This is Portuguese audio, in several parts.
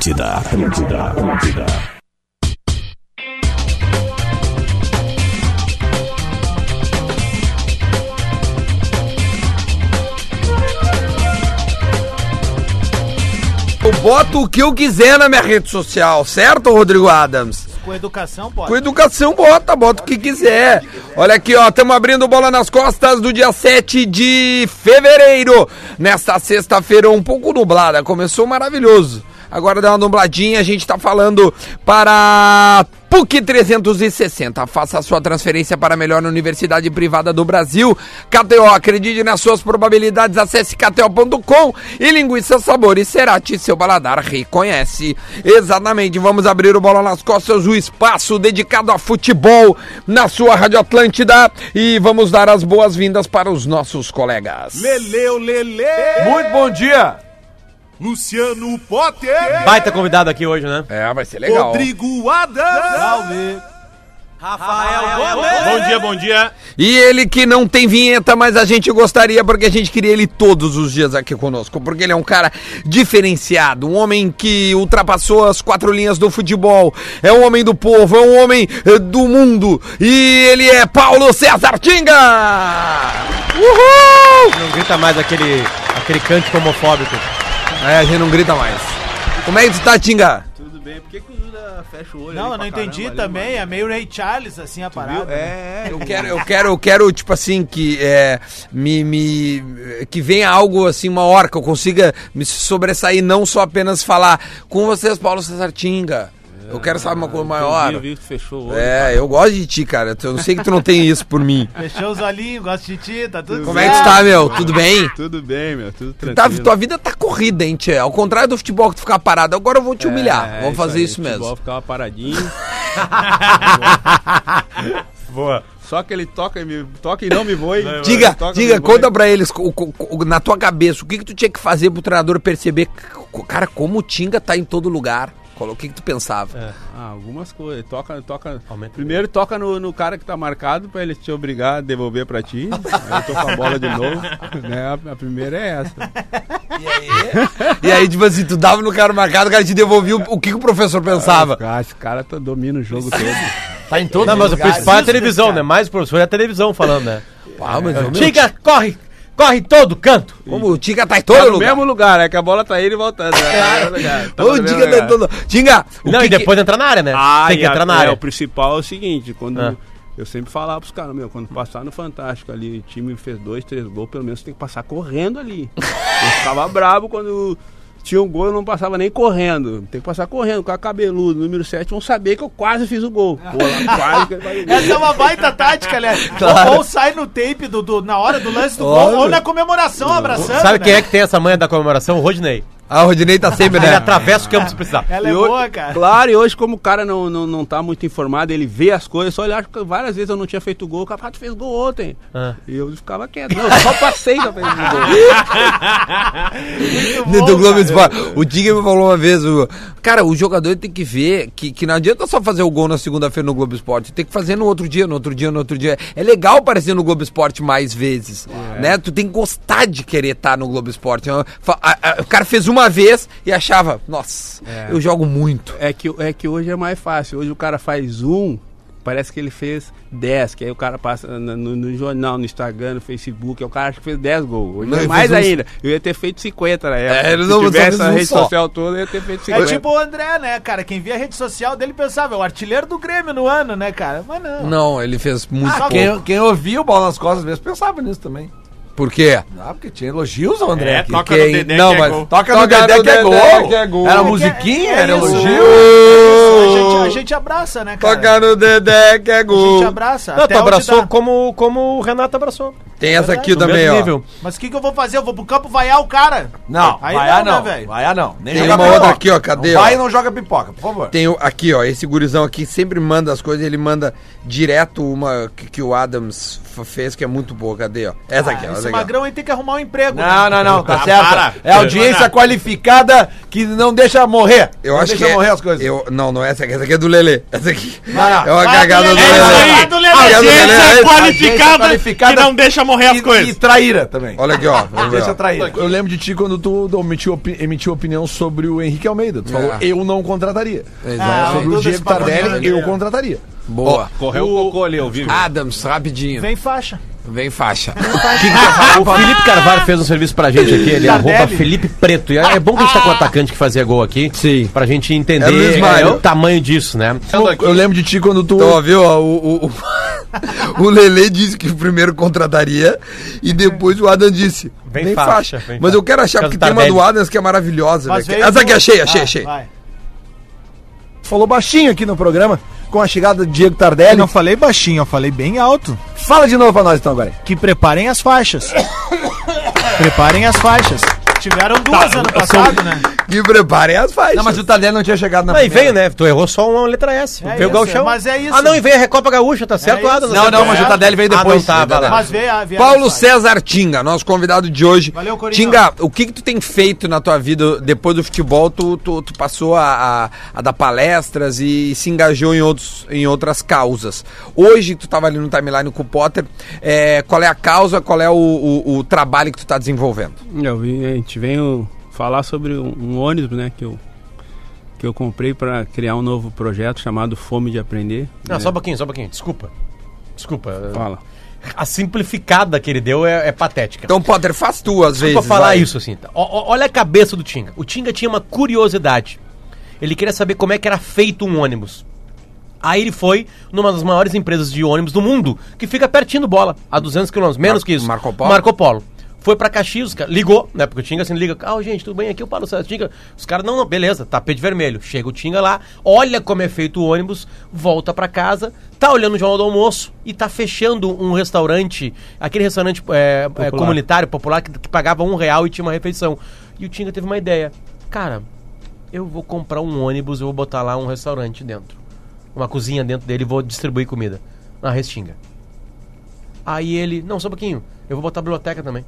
Atlântida, Atlântida, Atlântida. Eu boto o que eu quiser na minha rede social, certo, Rodrigo Adams? Com educação, pode. Com educação, bota, bota o que quiser. Olha aqui, ó, estamos abrindo bola nas costas do dia 7 de fevereiro. Nesta sexta-feira, um pouco nublada, começou maravilhoso. Agora dá uma nubladinha, a gente tá falando para PUC 360. Faça a sua transferência para a melhor universidade privada do Brasil. KTO, acredite nas suas probabilidades, acesse kto.com e linguiça sabores Cerati, seu baladar reconhece. Exatamente, vamos abrir o Bola nas Costas, o espaço dedicado a futebol na sua Rádio Atlântida e vamos dar as boas-vindas para os nossos colegas. Leleu, Lele! Muito bom dia! Luciano Potter! Baita convidado aqui hoje, né? É, vai ser legal. Rodrigo Adams! Rafael Gomes. Bom dia, bom dia. E ele que não tem vinheta, mas a gente gostaria porque a gente queria ele todos os dias aqui conosco, porque ele é um cara diferenciado, um homem que ultrapassou as quatro linhas do futebol, é um homem do povo, é um homem eh, do mundo, e ele é Paulo César Tinga! Uhul! Não grita mais aquele, aquele cântico homofóbico. É, a gente não grita mais. Como é que tu tá, Tinga? Tudo bem, por que, que o Duda fecha o olho? Não, ali eu não entendi caramba, também. ali, É meio Ray Charles, assim, a parada. mano? né? É, é. Eu quero, eu quero, eu quero, tipo assim, que é, me, me, que venha algo assim, uma hora que eu consiga me sobressair, não só apenas falar com vocês, Paulo Cesar Tinga. Eu quero saber uma coisa maior. Eu vi que fechou o olho. É, eu gosto de ti, cara. Eu sei que tu não tem isso por mim. Fechou os olhinhos, gosto de ti, tá tudo Como é que tu tá, meu? Tudo bem? Tudo bem, meu, tudo Tá, tranquilo. tua vida tá corrida, hein, tia? Ao contrário do futebol que tu ficar parado. Agora eu vou te humilhar. É, Vamos fazer aí, isso, o futebol mesmo. ficava paradinho. Boa. Só que ele toca e, me, toca e não me voe. Diga, Toca diga, voe. conta pra eles, o- o- o- na tua cabeça, o que que tu tinha que fazer pro treinador perceber, cara, como o Tinga tá em todo lugar? O que que tu pensava? Ah, algumas coisas. Toca, toca. Aumenta. Primeiro toca no, no cara que tá marcado pra ele te obrigar a devolver pra ti. aí com a bola de novo. Né? A, a primeira é essa. E aí, tipo assim, tu dava no cara marcado, o cara te devolvia o, o que, que o professor pensava. Ah, esse cara tá, domina o jogo todo. Tá em todos Não, mas o principal é a televisão, né? Mais o professor é a televisão falando, né? Ah, mas meu, Chica, corre! Corre em todo canto! como o Tinga tá em Tá todo no lugar. mesmo lugar, é que a bola tá indo e voltando. Né? Tá no mesmo Tinga tá em todo Tinga, o Não, que e depois entrar na área, né? Ah, Tem que a- entrar na é, área. o principal é o seguinte, quando Ah. eu sempre falava pros caras, meu, quando passar no Fantástico ali, o time fez dois, três gols, pelo menos tem que passar correndo ali. eu ficava bravo quando tinha um gol, eu não passava nem correndo. Tem que passar correndo, com a cabeludo, número 7, vão saber que eu quase fiz o gol. Pô, lá, quase que ele gol. Essa é uma baita tática, aliás. Ou, ou sai no tape do, do- na hora do lance do Óbvio. gol, ou na comemoração, abraçando. Sabe né? quem é que tem essa manha da comemoração? O Rodinei. Ah, o Rodinei tá sempre, Ele né? atravessa o campo se precisar. Ela é hoje- boa, cara. Claro, e hoje, como o cara não, não, não tá muito informado, ele vê as coisas, só olhar, porque várias vezes eu não tinha feito gol, o cara, ah, tu fez gol ontem. Ah. E eu ficava quieto. Não, eu só passei pra fazer gol. do do Globo Esporte. O Tinga me falou uma vez, o, cara, o jogador tem que ver que, que não adianta só fazer o gol na segunda-feira no Globo Esporte, tem que fazer no outro dia, no outro dia, no outro dia. É legal aparecer no Globo Esporte mais vezes, né? Tu tem que gostar de querer estar no Globo Esporte. A- O cara fez uma vez e achava, nossa, eu jogo muito. É que, é que hoje é mais fácil. Hoje o cara faz um, parece que ele fez 10, que aí o cara passa no, no- no jornal, no Instagram, no Facebook, aí o cara acha que fez 10 gols. Hoje Não, é mais uns- ainda. Eu ia ter feito 50 na época. É, ele Se não, tivesse a rede só. social toda, eu ia ter feito É 50. tipo o André, né, cara? Quem via a rede social dele pensava, é o artilheiro do Grêmio no ano, né, cara? Mas não. Não, ele fez muito Ah, pouco. Quem, quem ouvia o bola nas costas às vezes pensava nisso também. Por quê? Ah, porque tinha elogios ao André. É, toca Quem- no Dedé não, que é mas- gol. Toca no Toca Dedé no que é gol. que é gol. Era É musiquinha, é era isso. elogio. A gente, a gente abraça, né, cara? Toca no Dedé que é A gente gol. abraça. Não, até tu abraçou como, como o Renato abraçou. Tem essa aqui No também, mesmo ó. nível. Mas o que, que eu vou fazer? Eu vou pro campo vaiar o cara. Não, Aí vai não, né, velho? vai a não. Nem Tem jogar uma pipoca. outra aqui, ó, cadê, Não ó? Vai e não joga pipoca, por favor. Tem o- aqui, ó, esse gurizão aqui sempre manda as coisas, ele manda direto uma que, que o Adams f- fez, que é muito boa. Cadê, ó? Essa aqui, ó. Esse essa aqui, ó. magrão aí tem que arrumar um emprego. Não, não, não, tá Ah, certo. para. É audiência qualificada que não deixa morrer. Eu não acho deixa que é, morrer as coisas. Eu, não, não é essa aqui, essa aqui é do Lelê. Essa aqui Não, não. é uma Vai, cagada do Lelê, Lelê. Lelê. Cagada do Lelê, é essa. qualificada que não deixa morrer as E, coisas. e traíra também. Olha aqui, ó. Deixa traíra. Eu lembro de ti quando tu emitiu, opi- emitiu opinião sobre o Henrique Almeida. Tu falou, É. eu não contrataria. Exato. sobre o Diego Tardelli, de- eu contrataria. Boa. Correu o cocô ali, eu vi. Adams, rapidinho. Vem faixa. Vem faixa. O Felipe Carvalho fez um serviço pra gente aqui, ele é arroba Felipe Preto. E é é bom que a gente tá com o atacante que fazia gol aqui. Sim. Pra gente É entender é, o tamanho disso, né? Eu lembro de ti quando tu. Então, viu? ó, o, o, o, o Lele disse que o primeiro contrataria e depois o Adam disse. Vem Vem faixa, faixa. vem Mas eu quero achar, porque tem uma do Adams que é maravilhosa. Veio Essa aqui achei, achei, Ah, achei. vai. falou baixinho aqui no programa com a chegada do Diego Eu Tardelli. não falei baixinho, eu falei bem alto. Fala de novo pra nós então agora. Que preparem as faixas. preparem as faixas. Tiveram duas ano passado, né? E preparem as faixas. Não, mas o Tardelli não tinha chegado na Não, e veio, né? Tu errou só uma letra S. É veio o isso, Gauchão. mas é isso. Ah, não, e veio a Recopa Gaúcha, tá certo, isso. Adams? Não, não, mas o Tardelli veio Ah, depois. não, tá. Mas veio a vieram Paulo. César Tinga, nosso convidado de hoje. Valeu, Coringão. Tinga, o que que tu tem feito na tua vida depois do futebol? Tu, tu, tu passou a, a, a dar palestras e se engajou em, outros, em outras causas. Hoje, tu tava ali no timeline com o Potter. é, qual é a causa, qual é o, o, o trabalho que tu tá desenvolvendo? Eu vi, a gente veio falar sobre um, um ônibus, né, que eu que eu comprei para criar um novo projeto chamado Fome de Aprender. Não, né? só um pouquinho, só um pouquinho. Desculpa. Desculpa. Fala. A simplificada que ele deu é, é patética. Então, Potter, faz tu às vezes. Desculpa falar vai. isso assim. tá? Ó, ó, olha a cabeça do Tinga. O Tinga tinha uma curiosidade. Ele queria saber como é que era feito um ônibus. Aí ele foi numa das maiores empresas de ônibus do mundo, que fica pertinho do bola, a 200 quilômetros, menos Mar- que isso. Marco Polo? Marco Polo. Foi pra Caxias, cara, ligou, né? Porque o Tinga assim liga, ah, gente, tudo bem aqui, eu Paulo César Tinga. Os caras, não, não, beleza, tapete vermelho. Chega o Tinga lá, olha como é feito o ônibus, volta pra casa, tá olhando o jornal do almoço e tá fechando um restaurante, aquele restaurante é, é, Popular. comunitário, popular, que, que pagava um real e tinha uma refeição. E o Tinga teve uma ideia. Cara, eu vou comprar um ônibus, eu vou botar lá um restaurante dentro. Uma cozinha dentro dele e vou distribuir comida na Restinga. Aí ele, não, só um pouquinho, eu vou botar a biblioteca também.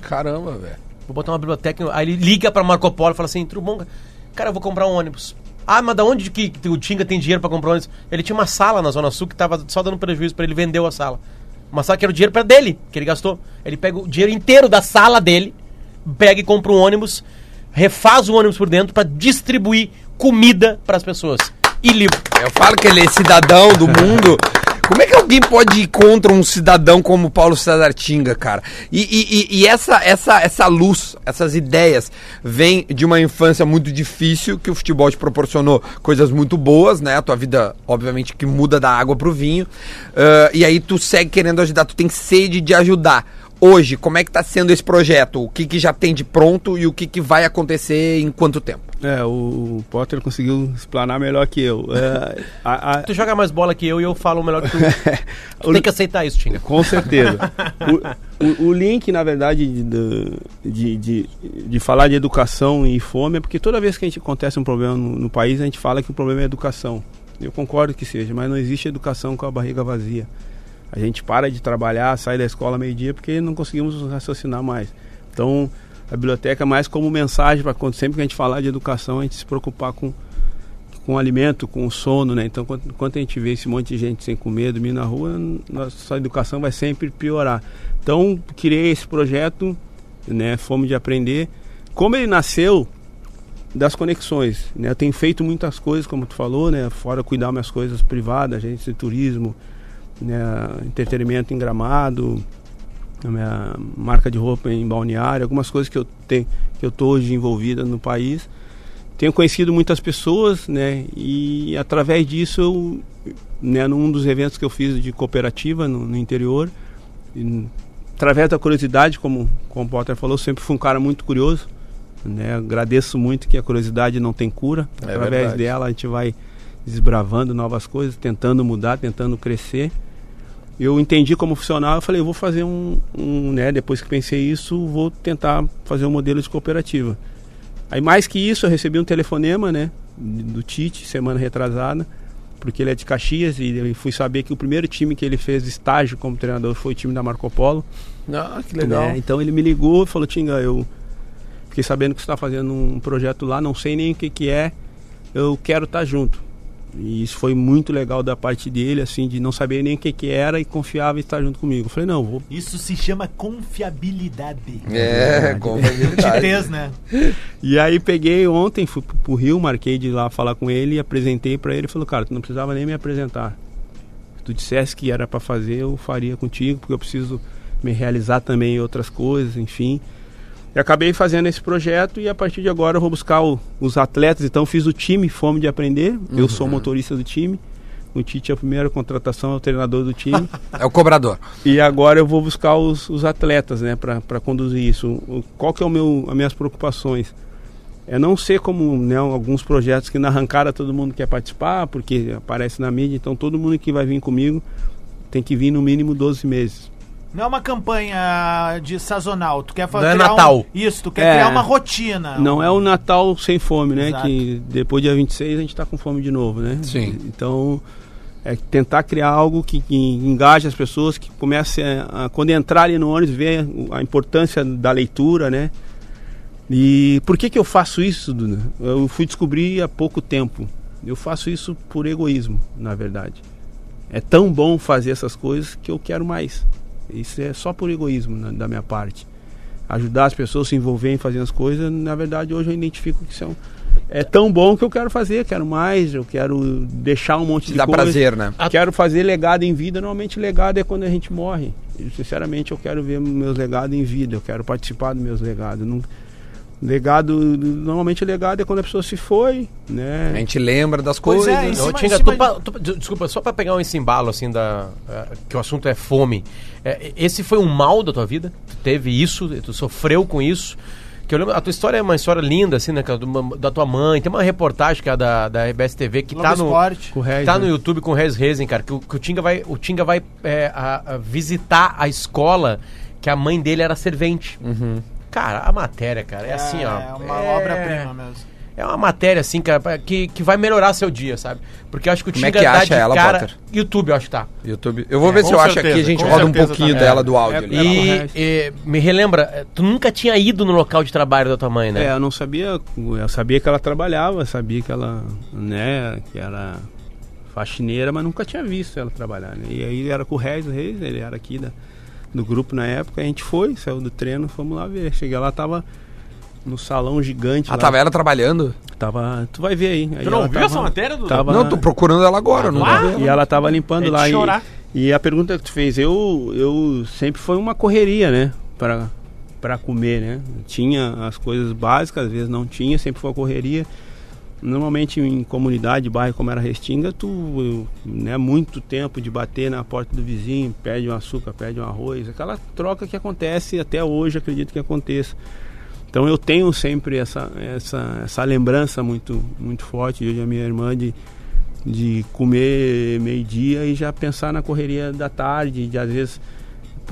Caramba, velho. Vou botar uma biblioteca. Aí ele liga pra Marco Polo e fala assim: tudo bom? Cara, eu vou comprar um ônibus. Ah, mas da onde que o Tinga tem dinheiro pra comprar um ônibus? Ele tinha uma sala na Zona Sul que tava só dando prejuízo pra ele, vendeu a sala. Uma sala que era o dinheiro pra dele, que ele gastou. Ele pega o dinheiro inteiro da sala dele, pega e compra um ônibus, refaz o ônibus por dentro pra distribuir comida pras pessoas. E livro. Eu falo que ele é cidadão do mundo. Como é que alguém pode ir contra um cidadão como Paulo César Tinga, cara? E, e- e- essa, essa, essa luz, essas ideias, vêm de uma infância muito difícil, que o futebol te proporcionou coisas muito boas, né? A tua vida, obviamente, que muda da água pro vinho. Ah, e aí tu segue querendo ajudar, tu tem sede de ajudar. Hoje, como é que tá sendo esse projeto? O que, que já tem de pronto e o que, que vai acontecer em quanto tempo? É, o Potter conseguiu explanar melhor que eu. É, a- a- Tu joga mais bola que eu e eu falo melhor que tu. tu tem que aceitar isso, Tinga. Com certeza. o, o- o link, na verdade, de, de, de, de falar de educação e fome é porque toda vez que a gente acontece um problema no, no país, a gente fala que o problema é educação. Eu concordo que seja, mas não existe educação com a barriga vazia. A gente para de trabalhar, sai da escola meio-dia porque não conseguimos raciocinar mais. Então, a biblioteca é mais como mensagem para quando sempre que a gente falar de educação, a gente se preocupar com com alimento, com sono, né? Então, quando, quando a gente vê esse monte de gente sem comer, dormir na rua, nossa educação vai sempre piorar. Então, criei esse projeto, né? Fome de aprender. Como ele nasceu das conexões, né? Eu tenho feito muitas coisas, como tu falou, né? Fora cuidar minhas coisas privadas, agência de turismo, né? Entretenimento em Gramado, a minha marca de roupa em Balneário, algumas coisas que eu tenho, que eu tô hoje envolvida no país tenho conhecido muitas pessoas, né? E através disso eu, né, num dos eventos que eu fiz de cooperativa no, no interior, e, através da curiosidade, como, como o Potter falou, sempre fui um cara muito curioso, né? Agradeço muito que a curiosidade não tem cura. É através verdade. dela a gente vai desbravando novas coisas, tentando mudar, tentando crescer. Eu entendi como funcionava, eu falei, eu vou fazer um, um, né, depois que pensei isso, vou tentar fazer um modelo de cooperativa. Aí mais que isso, eu recebi um telefonema, né, do Tite, semana retrasada, porque ele é de Caxias e eu fui saber que o primeiro time que ele fez estágio como treinador foi o time da Marco Polo. Ah, que né? Então ele me ligou e falou, Tinga, eu fiquei sabendo que você está fazendo um projeto lá, não sei nem o que que é, eu quero estar junto. E isso foi muito legal da parte dele, assim, de não saber nem o que, que era e confiava em estar junto comigo. Eu falei, não, vou. Isso se chama confiabilidade. É, confiabilidade. Titez, né? E aí peguei ontem, fui pro- Rio, marquei de ir lá falar com ele e apresentei pra ele. Ele falou, cara, tu não precisava nem me apresentar. Se tu dissesse que era pra fazer, eu faria contigo, porque eu preciso me realizar também em outras coisas, enfim. E acabei fazendo esse projeto e a partir de agora eu vou buscar o- os atletas. Então fiz o time Fome de Aprender. Eu sou o motorista do time. O Tite é a primeira contratação, é o treinador do time. É o cobrador. E agora eu vou buscar os, os atletas, né, para conduzir isso. O- Qual que é o meu, as minhas preocupações? É não ser como né, alguns projetos que na arrancada todo mundo quer participar, porque aparece na mídia, então todo mundo que vai vir comigo tem que vir no mínimo 12 meses. Não é uma campanha de sazonal. Tu quer fazer Não é Natal. isso, tu quer É. criar uma rotina. Não é o Natal sem fome, né? Exato. Que depois do dia 26 a gente está com fome de novo, né? Sim. Então, é tentar criar algo que, que engaje as pessoas, que comece a, a- quando entrar ali no ônibus, ver a importância da leitura, né? E por que que eu faço isso, Duda? Eu fui descobrir há pouco tempo. Eu faço isso por egoísmo, na verdade. É tão bom fazer essas coisas que eu quero mais. Isso é só por egoísmo na- da minha parte ajudar as pessoas a se envolverem em fazer as coisas, na verdade hoje eu identifico que são é tão bom que eu quero fazer, quero mais, eu quero deixar um monte Te de dá coisa. prazer, né? Quero fazer legado em vida. Normalmente legado é quando a gente morre. E, sinceramente eu quero ver meus legados em vida, eu quero participar dos meus legados. Não- Legado, normalmente legado é quando a pessoa se foi, A né? gente lembra das Pois coisas. é, em Ô, cima- Tinga, em cima tu pa- tu- de- desculpa, só pra pegar um esse embalo assim da. eh, que o assunto é fome. Eh, esse foi um mal da tua vida? Tu teve isso, tu sofreu com isso? Que eu lembro, a tua história é uma história linda, assim, né? de uma- Da tua mãe. Tem uma reportagem que é da, da RBS TV que Globo tá no. Esporte. Com o Regis, Tá né? no YouTube com o Rez Rezen, cara, que o, que o Tinga vai, o Tinga vai é, a- a visitar a escola que a mãe dele era servente. Cara, a matéria, cara, é, assim, ó. É uma é- obra-prima mesmo. É uma matéria, assim, cara, que, que vai melhorar seu dia, sabe? Porque eu acho que o Como é que acha de ela, cara. Potter? YouTube, eu acho que tá. YouTube. Eu vou ver É, se eu acho aqui, a gente roda um pouquinho tá. dela do áudio É, ali. é, E, e me relembra, eh, tu nunca tinha ido no local de trabalho da tua mãe, né? É, eu não sabia, eu sabia que ela trabalhava, sabia que ela, né, que era faxineira, mas nunca tinha visto ela trabalhar, né? E aí era com o Reis, o Reis, ele era aqui da, do grupo na época, a gente foi, saiu do treino, fomos lá ver. Cheguei lá, tava no salão gigante Ah, lá. tava ela trabalhando? Tava, tu vai ver aí. aí Tu não viu tava- essa matéria, Dudu? Tava, Não, tô procurando ela agora, não Ah, tô vendo. e ela tava limpando É de lá. E, chorar. e a pergunta que tu fez, eu, eu sempre foi uma correria, né? Pra, pra comer, né? Tinha as coisas básicas, às vezes não tinha, sempre foi uma correria. Normalmente em comunidade, bairro como era Restinga, tu, né, muito tempo de bater na porta do vizinho, pede um açúcar, pede um arroz, aquela troca que acontece até hoje, acredito que aconteça. Então eu tenho sempre essa, essa, essa lembrança muito, muito forte, eu e a minha irmã, de, de comer meio-dia e já pensar na correria da tarde, de às vezes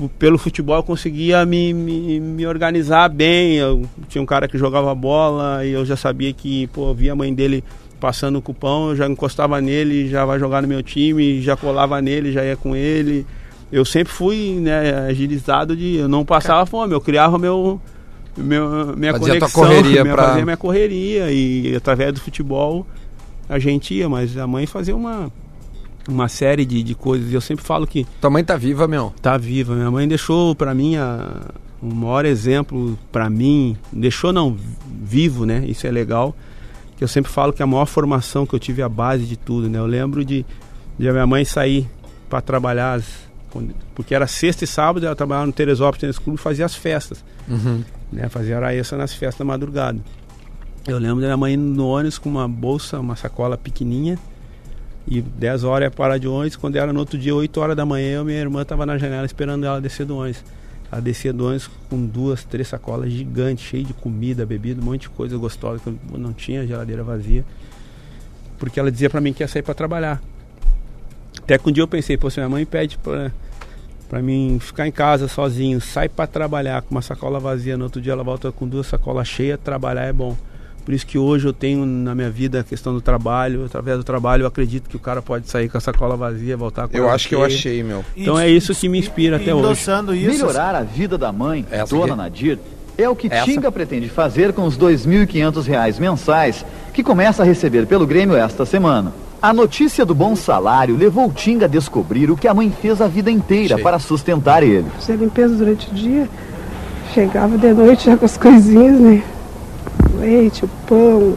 pelo futebol eu conseguia me, me, me organizar bem. Eu tinha um cara que jogava bola e eu já sabia que, pô, eu via a mãe dele passando o cupão, eu já encostava nele, já vai jogar no meu time, já colava nele, já ia com ele. Eu sempre fui né, agilizado de. Eu não passava fome, eu criava meu. meu minha Fazia tua conexão, correria minha, pra- fazia minha correria e através do futebol a gente ia, mas a mãe fazia uma, uma série de, de coisas. E eu sempre falo que Tua mãe tá viva, meu. tá viva. Minha mãe deixou para mim a, o maior exemplo para mim, deixou não vivo, né? Isso é legal. Que eu sempre falo que a maior formação que eu tive é a base de tudo, né? Eu lembro de, de a minha mãe sair para trabalhar as- porque era sexta e sábado, ela trabalhava no Teresópolis Tênis Clube e fazia as festas, né? Fazia hora extra nas festas da madrugada. Eu lembro da minha mãe indo no ônibus com uma bolsa, uma sacola pequenininha, e 10 horas ia parar de ônibus. Quando era no outro dia, 8 horas da manhã, minha irmã estava na janela esperando ela descer do ônibus. Ela descia do ônibus com duas, três sacolas gigantes, cheias de comida, bebida, um monte de coisa gostosa, que eu não tinha geladeira vazia. Porque ela dizia pra mim que ia sair pra trabalhar. Até que um dia eu pensei, pô, se minha mãe pede pra, pra mim ficar em casa sozinho, sai pra trabalhar com uma sacola vazia, no outro dia ela volta com duas sacolas cheias, trabalhar é bom. Por isso que hoje eu tenho na minha vida a questão do trabalho. Através do trabalho eu acredito que o cara pode sair com a sacola vazia, voltar com Eu acho que eu achei, meu. Então é isso que me inspira E- até hoje. Endossando isso. Melhorar a vida da mãe, Essa Dona aqui. Nadir, é o que Essa? Tinga pretende fazer com os 2.500 reais mensais que começa a receber pelo Grêmio esta semana. A notícia do bom salário levou o Tinga a descobrir o que a mãe fez a vida inteira para sustentar ele. Fazia limpeza durante o dia, chegava de noite já com as coisinhas, né? Leite, o pão.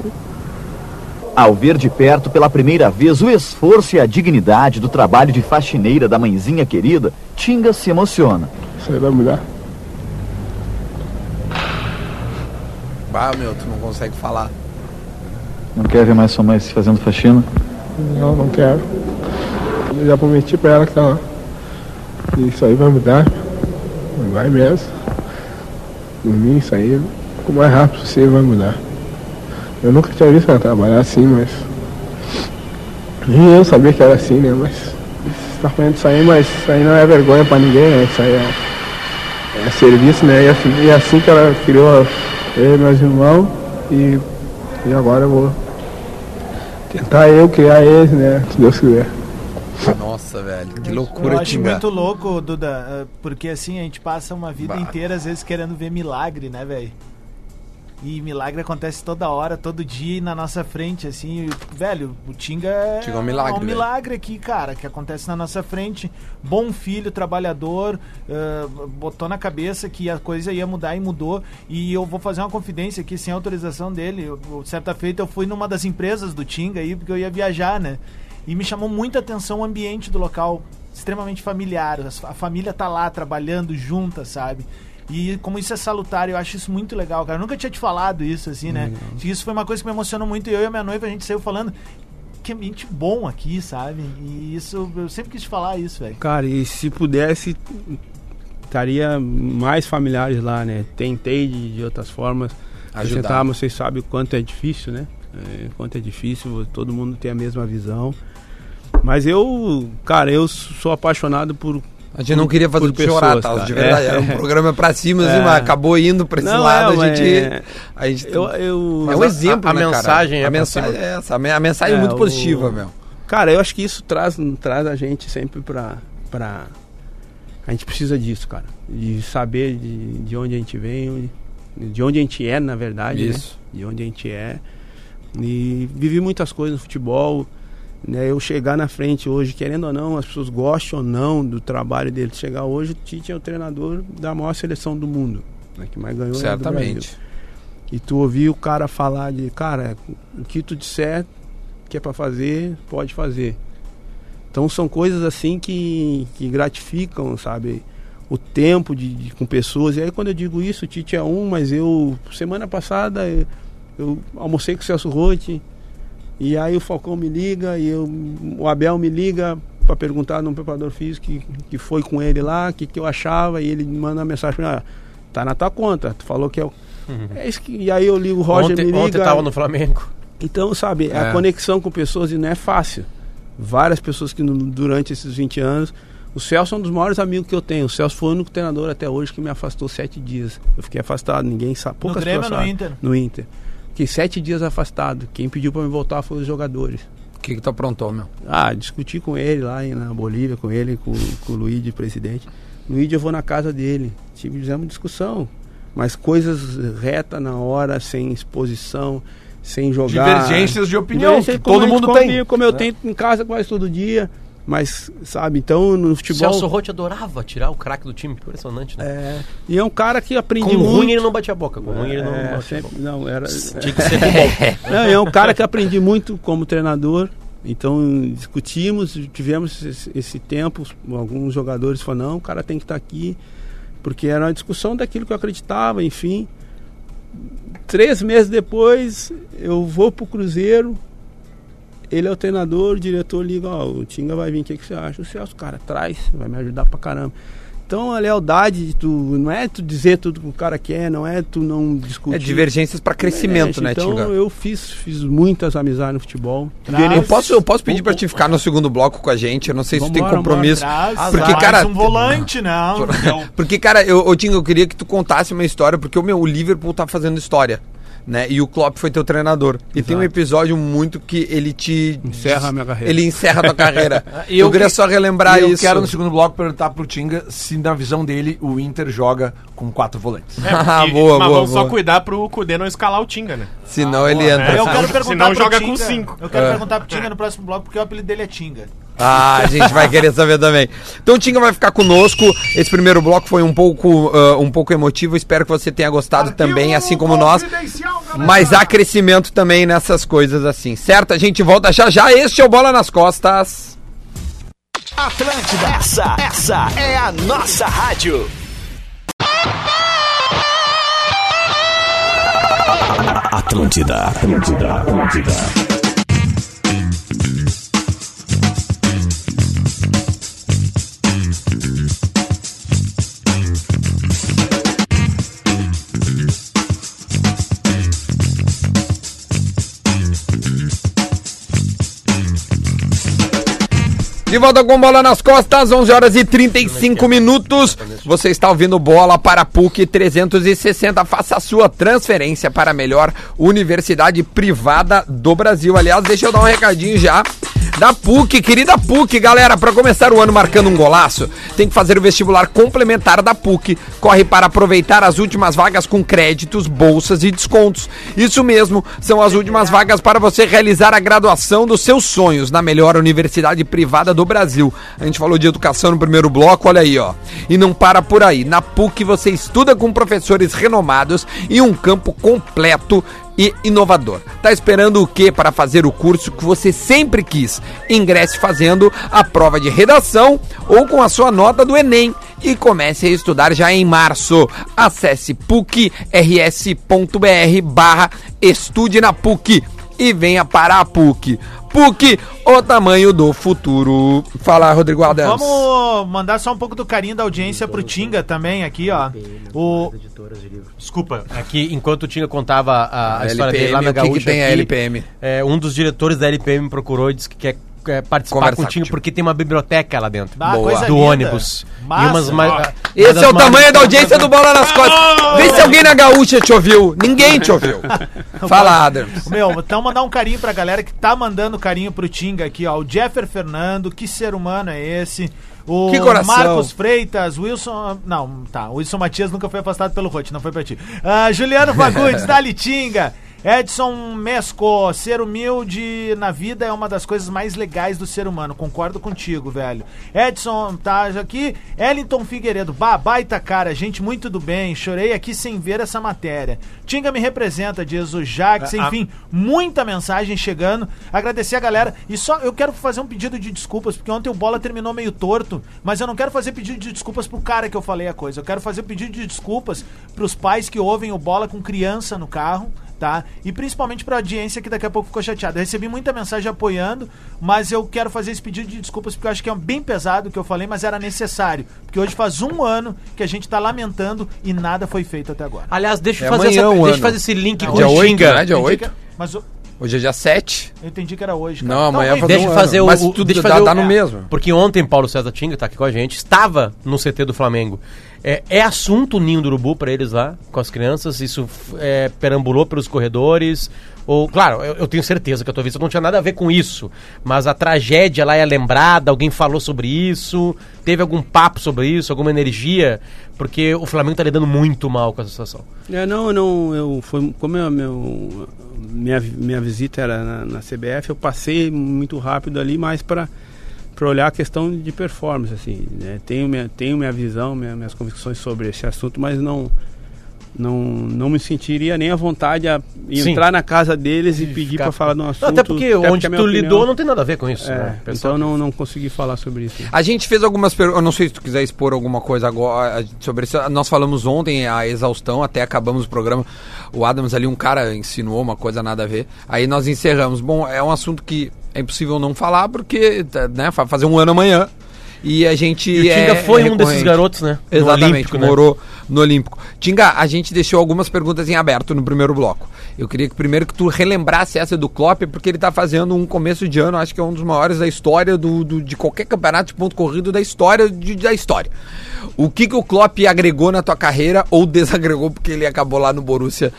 Ao ver de perto pela primeira vez o esforço e a dignidade do trabalho de faxineira da mãezinha querida, Tinga se emociona. Isso aí vai mudar. Ah, meu, tu não consegue falar. Não quer ver mais sua mãe se fazendo faxina? Não, não quero. Eu já prometi pra ela que tá. Isso aí vai mudar. Vai mesmo. Isso aí, o mais rápido possível vai mudar. Eu nunca tinha visto ela trabalhar assim, mas. Nem eu sabia que era assim, né? Mas. Você tá falando isso aí, mas isso aí não é vergonha pra ninguém, né? Isso aí é, é serviço, né? E assim, e assim que ela criou eu e meus irmãos e, e agora eu vou tentar eu criar eles, né? Se Deus quiser. Nossa, velho, que Eu loucura, acho Tinga. muito louco, Duda, porque assim, a gente passa uma vida Bah. inteira, às vezes, querendo ver milagre, né, velho? E milagre acontece toda hora, todo dia na nossa frente, assim. velho, o Tinga é Tinga é um milagre, um velho. milagre aqui, cara, que acontece na nossa frente. Bom filho, trabalhador, eh, botou na cabeça que a coisa ia mudar e mudou. E eu vou fazer uma confidência aqui, sem autorização dele. Eu- eu- certa feita eu fui numa das empresas do Tinga aí, porque eu ia viajar, né? E me chamou muita atenção o ambiente do local, extremamente familiar. A família tá lá trabalhando junta, sabe? E como isso é salutar, eu acho isso muito legal, cara. Eu nunca tinha te falado isso, assim, né? Isso foi uma coisa que me emocionou muito. E eu e a minha noiva, a gente saiu falando que ambiente bom aqui, sabe? E isso, eu sempre quis te falar isso, velho. Cara, e se pudesse, estaria mais familiares lá, né? Tentei de, de outras formas Ajudar. ajudar, mas vocês sabem o quanto é difícil, né? É, quanto é difícil, todo mundo tem a mesma visão. Mas eu, cara, eu sou apaixonado por. A gente não queria fazer por tu chorar, pessoas, tá? cara. De verdade, É. era um programa pra cima, assim, É. mas acabou indo pra esse Não, lado, é, a gente... é- A gente Eu, eu, é um a- exemplo, a né, cara? mensagem é a mensagem é essa, a me- a mensagem é, É, muito o- positiva, meu. Cara, eu acho que isso traz, traz a gente sempre pra, pra. A gente precisa disso, cara. De saber de, de onde a gente vem, de onde a gente é, na verdade. Isso. Né? De onde a gente é. E vivi muitas coisas no futebol. Né? Eu chegar na frente hoje, querendo ou não, as pessoas gostam ou não do trabalho dele. Chegar hoje, o Tite é o treinador da maior seleção do mundo. Né? Que mais ganhou é. Certamente. E tu ouvir o cara falar de, cara, o que tu disser que é pra fazer, pode fazer. Então são coisas assim que, que gratificam, sabe? O tempo de, de- com pessoas. E aí quando eu digo isso, o Tite é um, mas eu, semana passada, eu, eu almocei com o Celso Rotti, e aí o Falcão me liga, e eu, o Abel me liga para perguntar num preparador físico que, que foi com ele lá, o que, que eu achava, e ele me manda uma mensagem pra mim, ah, tá na tua conta, tu falou que é o. É isso que, e aí eu ligo o Roger, ontem, me liga. ontem tava no Flamengo. Então, sabe, É. a conexão com pessoas e não é fácil. Várias pessoas que no- durante esses 20 anos. O Celso é um dos maiores amigos que eu tenho. O Celso foi o único treinador até hoje que me afastou sete dias. Eu fiquei afastado, ninguém sabe. Poucas Grêmio pessoas no. Inter? No Inter. Fiquei sete dias afastado. Quem pediu para me voltar foi os jogadores. O que que tu aprontou, meu? Ah, discuti com ele lá em- na Bolívia, com ele, com, com o Luiz de presidente. Luiz, eu vou na casa dele. Tive, fizemos discussão. Mas coisas reta na hora, sem exposição, sem jogar. Divergências de opinião, Divergência todo gente mundo come- tem. Como eu né? tenho em casa quase todo dia. Mas, sabe, então no futebol. Celso Rotti adorava tirar o craque do time. Impressionante, né? É, e é um cara que aprendi Com muito. ruim ele não batia a boca. Com ruim ele não É, batia a sempre- boca. não, era. Tinha que ser bom. Não, é um cara que aprendi muito como treinador. Então discutimos, tivemos esse, esse tempo. Alguns jogadores falaram: não, o cara tem que estar aqui, porque era uma discussão daquilo que eu acreditava, enfim. Três meses depois, eu vou pro Cruzeiro. Ele é o treinador, o diretor liga: Ó, o Tinga vai vir, o que, que você acha? O Celso, cara, traz, vai me ajudar pra caramba. Então a lealdade de tu, não é tu dizer tudo que o cara quer, não é tu não discutir. É divergências pra crescimento, É, né, então, Tinga? eu fiz, fiz muitas amizades no futebol. Eu posso, eu posso pedir pra te ficar no segundo bloco com a gente? Eu não sei se tu tem Vambora, compromisso. Traz, Porque, traz cara, um volante, não. não. Porque, cara, eu, eu, Tinga, eu queria que tu contasse uma história, porque o meu, o Liverpool tá fazendo história. Né? E o Klopp foi teu treinador. E tem um episódio muito que ele te Encerra a minha carreira. Ele encerra a tua carreira. E eu, eu queria que- só relembrar E eu isso. quero no segundo bloco perguntar pro Tinga se na visão dele o Inter joga com quatro volantes. Ah, e- boa, mas boa, vamos só cuidar pro Kudê não escalar o Tinga, né? Senão ele boa, entra. né? Eu quero perguntar senão joga Tinga, com cinco. Eu quero É. perguntar pro Tinga no próximo bloco, porque o apelido dele é Tinga. Ah, a gente vai querer saber também. Então o Tinga vai ficar conosco. Esse primeiro bloco foi um pouco, ah, um pouco emotivo. Espero que você tenha gostado também, assim como nós. Mas há crescimento também nessas coisas assim, certo? A gente volta já já. Este é o Bola nas Costas. Atlântida, essa, essa é a nossa rádio. Atlântida, Atlântida, Atlântida. De volta com bola nas costas, 11 horas e 35 minutos. Você está ouvindo bola para PUC 360. Faça a sua transferência para a melhor universidade privada do Brasil. Aliás, deixa eu dar um recadinho já. Da PUC, querida PUC, galera, para começar o ano marcando um golaço, tem que fazer o vestibular complementar da PUC. Corre para aproveitar as últimas vagas com créditos, bolsas e descontos. Isso mesmo, são as últimas vagas para você realizar a graduação dos seus sonhos na melhor universidade privada do Brasil. A gente falou de educação no primeiro bloco, olha aí, ó. E não para por aí. Na PUC você estuda com professores renomados e um campo completo e inovador. Tá esperando o que para fazer o curso que você sempre quis? Ingresse fazendo a prova de redação ou com a sua nota do Enem e comece a estudar já em março. Acesse pucrs.br barra estude na PUC e venha para a PUC. PUC, o tamanho do futuro. Fala, Rodrigo Adams. Vamos mandar só um pouco do carinho da audiência pro Tinga também aqui, ó. O Desculpa, aqui enquanto o Tinga contava a, a A história LPM, dele lá na o que que Gaúcha. tem a aqui, LPM? é, um dos diretores da LPM procurou e disse que quer é, participar Conversar com o Tinga contigo. porque tem uma biblioteca lá dentro. Ah, Boa. coisa do linda. ônibus. Massa. E umas mais- Esse é o tamanho da audiência do Bola nas Costas. Vê se alguém na gaúcha te ouviu. Ninguém te ouviu. Fala, Adams. Meu, então mandar um carinho pra galera que tá mandando carinho pro Tinga aqui, ó. O Jeffer Fernando, que ser humano é esse? O Que coração. Marcos Freitas, Wilson. Não, tá. O Wilson Matias nunca foi afastado pelo Rote, não foi pra ti. Ah, Juliano Fagundes, Dali Tinga. Edson Mesco, ser humilde na vida é uma das coisas mais legais do ser humano. Concordo contigo, velho. Edson tá aqui. Ellington Figueiredo, bah, baita cara, gente muito do bem. Chorei aqui sem ver essa matéria. Tinga me representa, diz o Jax. Ah, Enfim, muita mensagem chegando. Agradecer a galera. E só eu quero fazer um pedido de desculpas, porque ontem o bola terminou meio torto. Mas eu não quero fazer pedido de desculpas pro cara que eu falei a coisa. Eu quero fazer pedido de desculpas pros pais que ouvem o bola com criança no carro tá? E principalmente pra audiência que daqui a pouco ficou chateada. Eu recebi muita mensagem apoiando, mas eu quero fazer esse pedido de desculpas porque eu acho que é bem pesado o que eu falei, mas era necessário. Porque hoje faz um ano que a gente tá lamentando e nada foi feito até agora. Aliás, deixa eu É fazer, amanhã essa- um deixa eu fazer esse link com Dia o 8, Tinga. né? Dia Entendi 8. que- Mas eu, Hoje é dia 7. eu entendi que era hoje, cara. Não, amanhã faz Deixa um eu ano. fazer o. Mas tudo deixa eu dá- fazer o- dá no mesmo. Porque ontem Paulo César Tinga tá aqui com a gente, estava no CT do Flamengo. É, é assunto o ninho do urubu pra eles lá, com as crianças. Isso é, perambulou pelos corredores. Ou, claro, eu, eu tenho certeza que a tua vista não tinha nada a ver com isso. Mas a tragédia lá é lembrada, alguém falou sobre isso, teve algum papo sobre isso, alguma energia, porque o Flamengo tá lidando muito mal com essa situação. É, não, não, eu foi como eu, meu, minha, minha visita era na, na CBF, eu passei muito rápido ali, mais para para olhar a questão de performance, assim, né? tenho minha tenho minha visão, minha- minhas convicções sobre esse assunto, mas não não, não me sentiria nem à vontade a Sim. entrar na casa deles e pedir Ficar- para falar de um assunto. Até porque onde a minha tu opinião- lidou não tem nada a ver com isso. é, né? Pessoal, então não, não consegui falar sobre isso. A gente fez algumas perguntas. Eu não sei se tu quiser expor alguma coisa agora sobre isso. Nós falamos ontem a exaustão, até acabamos o programa. O Adams ali, um cara, insinuou uma coisa nada a ver. Aí nós encerramos. Bom, é um assunto que é impossível não falar, porque, tá, né, vai fazer um ano amanhã. E a gente. E o Tinga é foi um desses garotos, né? No Exatamente, Olímpico, né? morou no Olímpico. Tinga, a gente deixou algumas perguntas em aberto no primeiro bloco. Eu queria que primeiro que tu relembrasse essa do Klopp, porque ele tá fazendo um começo de ano, acho que é um dos maiores da história do, do- de qualquer campeonato de ponto corrido da história de- da história. O que que o Klopp agregou na tua carreira ou desagregou porque ele acabou lá no Borussia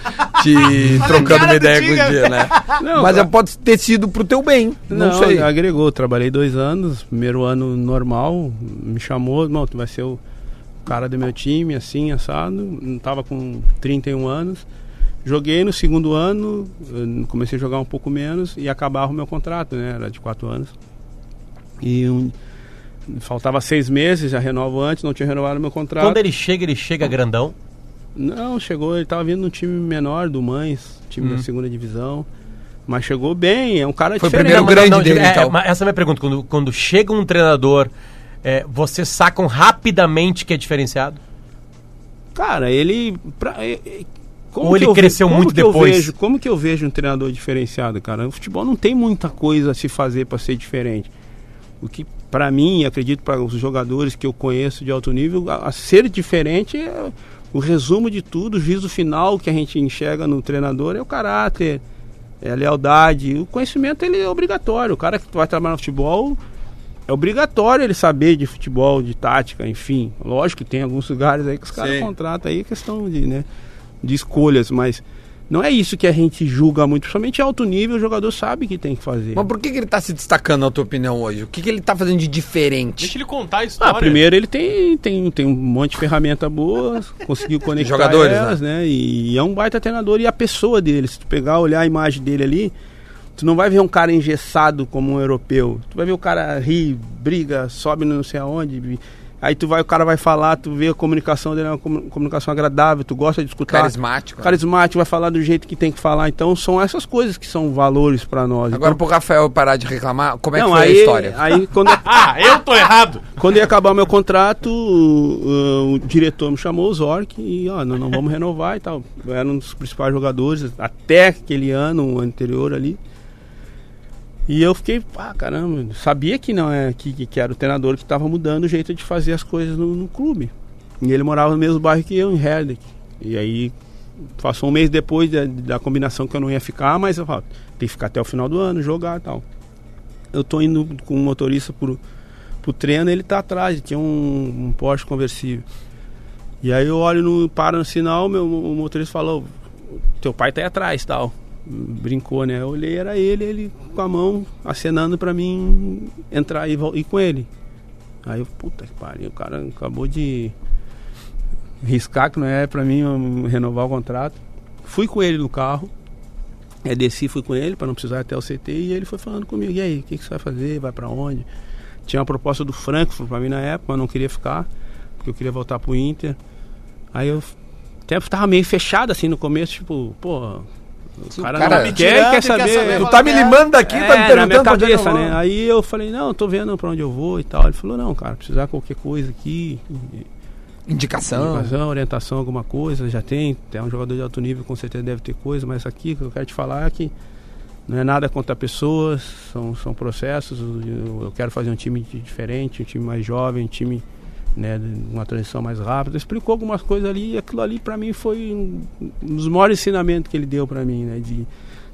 te trocando uma ideia com o dia, né? Não, Mas cara. pode ter sido pro teu bem, não, sei. agregou. Trabalhei dois anos, primeiro ano normal, me chamou, irmão, tu vai ser o cara do meu time, assim, assado. Não tava com 31 anos. Joguei no segundo ano, comecei a jogar um pouco menos e acabava o meu contrato, né? Era de quatro anos. E um- faltava seis meses, já renovo antes, não tinha renovado o meu contrato. Quando ele chega, ele chega grandão. Não, chegou, ele tava vindo num time menor do Mães, time Hum. da segunda divisão. Mas chegou bem, é um cara Foi o diferente. primeiro grande não, dele, é, então. Essa é a minha pergunta. Quando, quando chega um treinador, é, vocês sacam rapidamente que é diferenciado? Cara, ele. Pra, é- é- como Ou ele eu cresceu como muito depois? vejo- como que eu vejo um treinador diferenciado, cara? O futebol não tem muita coisa a se fazer para ser diferente. O que, para mim, acredito para os jogadores que eu conheço de alto nível, a, a ser diferente é o resumo de tudo, o juízo final que a gente enxerga no treinador é o caráter, é a lealdade. O conhecimento ele é obrigatório. O cara que vai trabalhar no futebol é obrigatório ele saber de futebol, de tática, enfim. Lógico que tem alguns lugares aí que os caras contratam aí questão de, né, de escolhas, mas não é isso que a gente julga muito. Principalmente alto nível, o jogador sabe que tem que fazer. Mas por que, que ele tá se destacando, na tua opinião, hoje? O que, que ele tá fazendo de diferente? Deixa ele contar a história. Ah, primeiro ele tem, tem, tem um monte de ferramenta boas, conseguiu conectar Jogadores, elas, né? E é um baita treinador e a pessoa dele, se tu pegar, olhar a imagem dele ali, tu não vai ver um cara engessado como um europeu. Tu vai ver o cara rir, briga, sobe não sei aonde. Aí tu vai, o cara vai falar, tu vê a comunicação dele, é uma comu- comunicação agradável, tu gosta de escutar. Carismático. né? Carismático, vai falar do jeito que tem que falar. Então são essas coisas que são valores pra nós. Agora, então, pro Rafael parar de reclamar, como é que não, foi aí, a história? Aí quando Ah, eu tô errado. quando ia acabar o meu contrato, o, o diretor me chamou, o Zork, e ó, não, não vamos renovar e tal. Eu era um dos principais jogadores até aquele ano anterior ali. E eu fiquei, ah, caramba, sabia que não é que, que, era o treinador que estava mudando o jeito de fazer as coisas no, no clube. E ele morava no mesmo bairro que eu, em Herdick. E aí, passou um mês depois da, da combinação que eu não ia ficar, mas eu falo, tem que ficar até o final do ano, jogar e tal. Eu tô indo com um motorista pro, pro treino, ele tá atrás, tinha um, um Porsche conversível. E aí eu olho no paro no sinal, meu o motorista falou: "Teu pai tá aí atrás", tal. Brincou, né? Eu olhei, era ele, ele com a mão acenando pra mim entrar e ir com ele. Aí eu, puta que pariu, o cara acabou de riscar que não é pra mim renovar o contrato. Fui com ele no carro. É, desci, fui com ele para não precisar até o CT e ele foi falando comigo, e aí, o que, que você vai fazer? Vai para onde? Tinha uma proposta do Frankfurt para mim na época, mas não queria ficar, porque eu queria voltar pro Inter. Aí eu até tava meio fechado assim no começo, tipo, pô, o cara, cara não me quer, tirando quer e quer saber. saber Tu tá me limando aqui, tá me É, na minha perguntando é cabeça, né? Aí eu falei, não, tô vendo pra onde eu vou e tal. Ele falou, não, cara, precisar qualquer coisa aqui, Indicação. Indicação, orientação, alguma coisa, já tem. Tem um jogador de alto nível, com certeza deve ter coisa, mas aqui que eu quero te falar é que não é nada contra pessoas, são, são processos. Eu, eu quero fazer um time diferente, um time mais jovem, um time né, uma transição mais rápida. Explicou algumas coisas ali e aquilo ali para mim foi um, um dos maiores ensinamentos que ele deu para mim, né? De,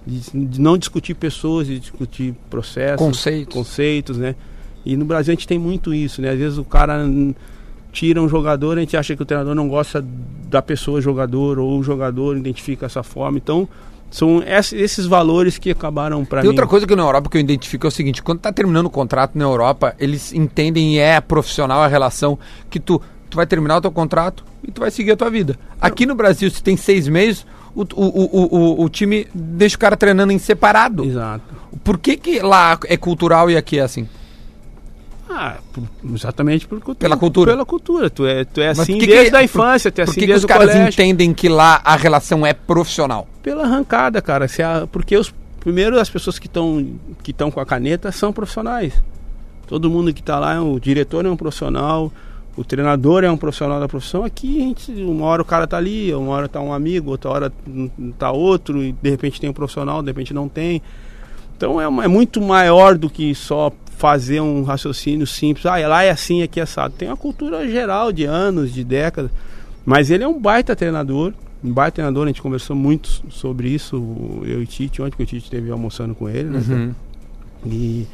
de, de não discutir pessoas, de discutir processos Conceitos. conceitos, né? E no Brasil a gente tem muito isso, né? Às vezes o cara tira um jogador, a gente acha que o treinador não gosta da pessoa jogador ou o jogador identifica essa forma. Então, são ess- esses valores que acabaram para mim. Tem outra coisa que na Europa que eu identifico é o seguinte, quando tá terminando o contrato na Europa, eles entendem e é profissional a relação que tu, tu vai terminar o teu contrato e tu vai seguir a tua vida. Aqui no Brasil, se tem seis meses, o, o, o, o, o time deixa o cara treinando em separado. Exato. Por que que lá é cultural e aqui é assim? Ah, por- exatamente por cultu- Pela cultura. Pela cultura. Tu é, tu é Mas assim que desde que- a infância, tu é Por assim que, que desde os o caras colégio. entendem que lá a relação é profissional? Pela arrancada, cara. Se a- porque os primeiro as pessoas que estão que estão com a caneta são profissionais. Todo mundo que está lá, é o diretor é um profissional, o treinador é um profissional da profissão. Aqui, a gente, uma hora o cara tá ali, uma hora tá um amigo, outra hora hum, tá outro, e de repente tem um profissional, de repente não tem. Então é, uma- é muito maior do que só fazer um raciocínio simples. Ah, lá é assim, aqui é assado. Tem uma cultura geral de anos, de décadas. Mas ele é um baita treinador. Um baita treinador, a gente conversou muito sobre isso, eu e Tite, ontem que o Tite esteve almoçando com ele, né? Uhum. E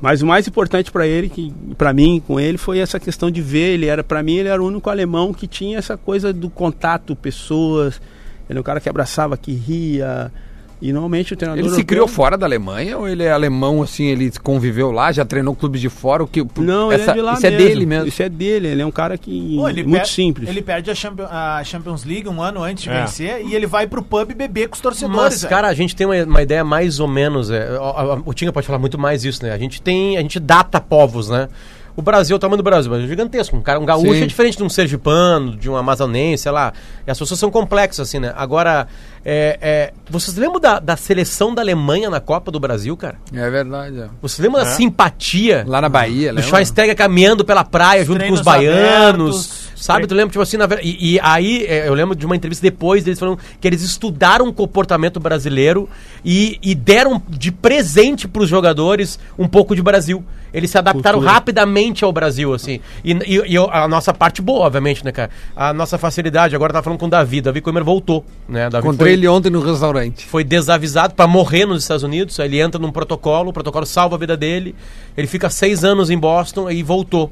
mas o mais importante para ele, que para mim com ele foi essa questão de ver, ele era para mim ele era o único alemão que tinha essa coisa do contato, pessoas. Ele é um cara que abraçava, que ria. E normalmente o treinador Ele se europeu- criou fora da Alemanha ou ele é alemão, assim, ele conviveu lá, já treinou clubes de fora? O que, Não, essa, ele é de lá Isso é dele mesmo. Isso é dele, ele é um cara que Pô, ele muito per- simples. Ele perde a, Champion- a Champions League um ano antes de É. vencer e ele vai pro pub beber com os torcedores. Mas, velho. cara, a gente tem uma, uma ideia mais ou menos. É, o- o Tinga pode falar muito mais isso, né? A gente tem. A gente data povos, né? O Brasil, o tamanho do Brasil, o Brasil é gigantesco. Um, cara, um gaúcho Sim. é diferente de um sergipano, de um amazonense, sei lá. E as pessoas são complexas, assim, né? Agora, é, é, vocês lembram da, da seleção da Alemanha na Copa do Brasil, cara? É verdade. é. Vocês lembram da simpatia? Lá na Bahia, Do lembra? Schweinsteiger caminhando pela praia junto com os baianos. abertos. Sabe? Tu lembra, tipo assim, na e, e aí é, eu lembro de uma entrevista depois deles falando que eles estudaram o comportamento brasileiro e, e deram de presente pros jogadores um pouco de Brasil. Eles se adaptaram Cultura. rapidamente ao Brasil, assim. E, e- e a nossa parte boa, obviamente, né, cara? A nossa facilidade. Agora tá falando com o Davi. Davi Coimer voltou, né? Davi Encontrei foi- ele ontem no restaurante. foi desavisado pra morrer nos Estados Unidos. Aí Ele entra num protocolo, o protocolo salva a vida dele. Ele fica seis anos em Boston e voltou.